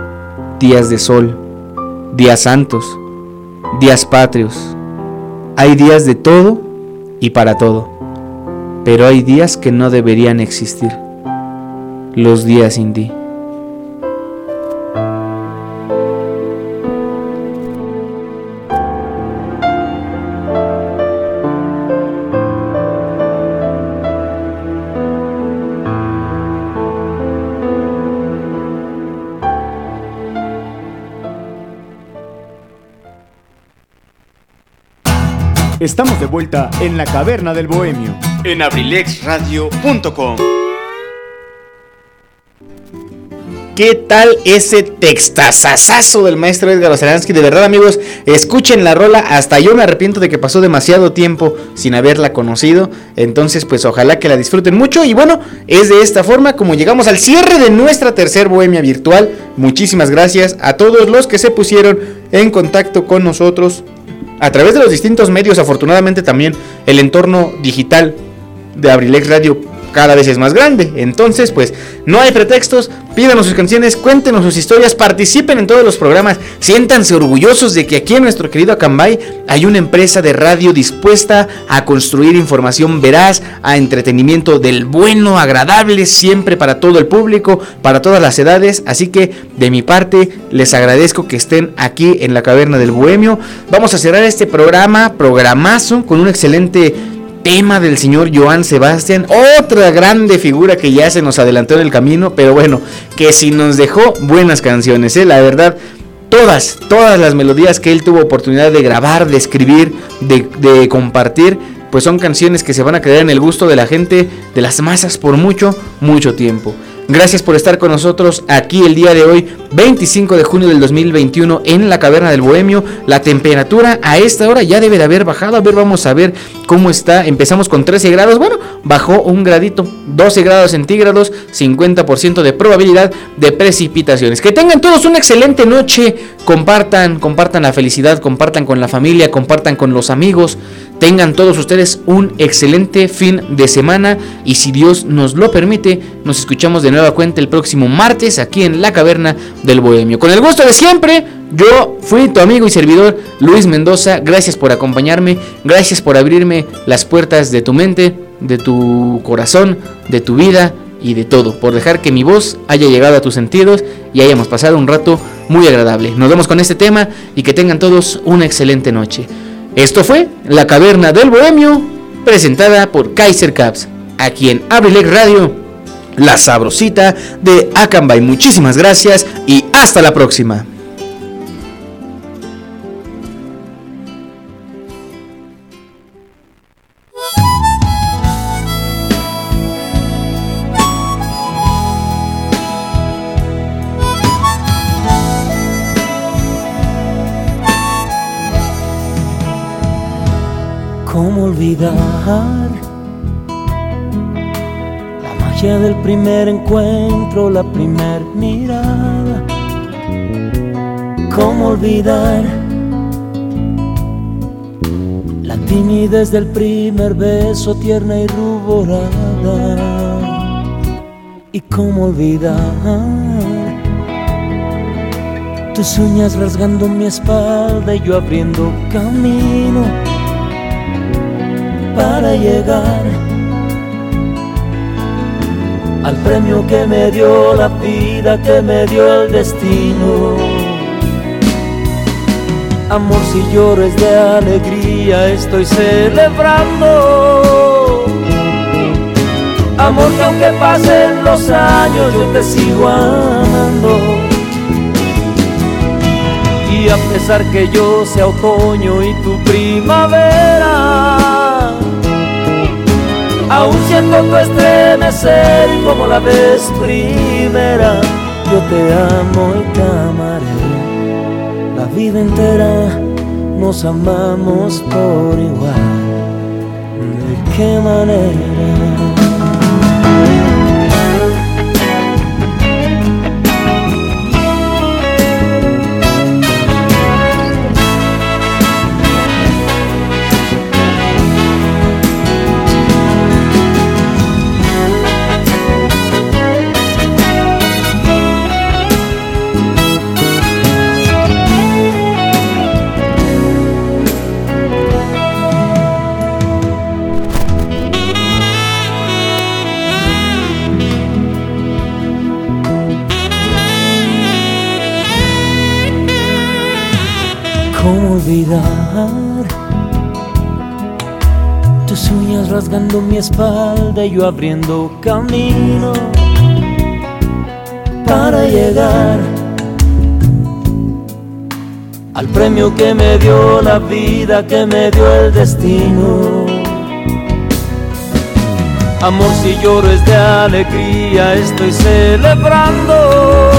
[SPEAKER 1] días de sol, días santos, días patrios. Hay días de todo y para todo, pero hay días que no deberían existir, los días sin ti.
[SPEAKER 4] Estamos de vuelta en la caverna del bohemio.
[SPEAKER 5] En abrilexradio.com.
[SPEAKER 1] ¿Qué tal ese textazazazo del maestro Edgar Oceransky? De verdad, amigos, escuchen la rola. Hasta yo me arrepiento de que pasó demasiado tiempo sin haberla conocido. Entonces, pues ojalá que la disfruten mucho. Y bueno, es de esta forma como llegamos al cierre de nuestra tercer bohemia virtual. Muchísimas gracias a todos los que se pusieron en contacto con nosotros a través de los distintos medios, afortunadamente también el entorno digital de Abrilex Radio cada vez es más grande. Entonces, pues no hay pretextos, pídanos sus canciones, cuéntenos sus historias, participen en todos los programas, siéntanse orgullosos de que aquí en nuestro querido Acambay hay una empresa de radio dispuesta a construir información veraz, a entretenimiento del bueno, agradable, siempre para todo el público, para todas las edades. Así que de mi parte les agradezco que estén aquí en la caverna del Bohemio. Vamos a cerrar este programa, programazo, con un excelente tema del señor Joan Sebastián, otra grande figura que ya se nos adelantó en el camino, pero bueno, que si nos dejó buenas canciones, ¿eh? la verdad, todas, todas las melodías que él tuvo oportunidad de grabar, de escribir, de, de compartir, pues son canciones que se van a quedar en el gusto de la gente, de las masas por mucho, mucho tiempo. Gracias por estar con nosotros aquí el día de hoy, 25 de junio del 2021, en la Caverna del Bohemio. La temperatura a esta hora ya debe de haber bajado. A ver, vamos a ver cómo está. Empezamos con 13 grados. Bueno, bajó un gradito, 12 grados centígrados, 50% de probabilidad de precipitaciones. Que tengan todos una excelente noche. Compartan, compartan la felicidad, compartan con la familia, compartan con los amigos. Tengan todos ustedes un excelente fin de semana y si Dios nos lo permite, nos escuchamos de nueva cuenta el próximo martes aquí en la caverna del Bohemio. Con el gusto de siempre, yo fui tu amigo y servidor Luis Mendoza. Gracias por acompañarme, gracias por abrirme las puertas de tu mente, de tu corazón, de tu vida y de todo, por dejar que mi voz haya llegado a tus sentidos y hayamos pasado un rato muy agradable. Nos vemos con este tema y que tengan todos una excelente noche. Esto fue La Caverna del Bohemio, presentada por Kaiser Caps, aquí en Abrilex Radio, la sabrosita de Acambay. Muchísimas gracias y hasta la próxima.
[SPEAKER 16] ¿Cómo olvidar la magia del primer encuentro, la primer mirada? ¿Cómo olvidar la timidez del primer beso, tierna y ruborada? ¿Y cómo olvidar tus uñas rasgando mi espalda y yo abriendo camino?
[SPEAKER 7] Para llegar al premio que me dio la vida, que me dio el destino. Amor, si lloro es de alegría, estoy celebrando. Amor, que aunque pasen los años, yo te sigo amando. Y a pesar que yo sea otoño y tu primavera, aún siento tu estremecer como la vez primera, yo te amo y te amaré. La vida entera nos amamos por igual. ¿De qué manera? ¿Cómo olvidar tus uñas rasgando mi espalda y yo abriendo camino para llegar al premio que me dio la vida, que me dio el destino? Amor, si lloro es de alegría, estoy celebrando.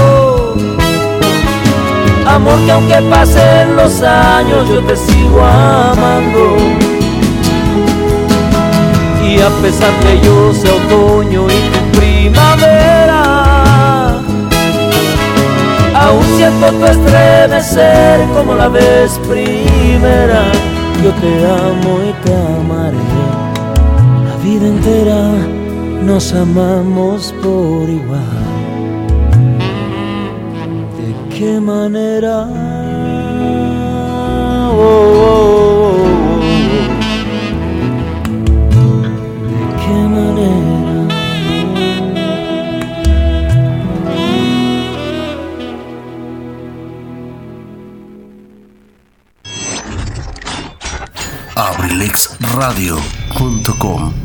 [SPEAKER 7] Amor que aunque pasen los años yo te sigo amando. Y a pesar que yo sea otoño y tu primavera Aún siento tu estremecer como la vez primera. Yo te amo y te amaré. La vida entera nos amamos por igual qué manera. Oh, oh, oh, ¿De qué manera?
[SPEAKER 17] abrilexradio.com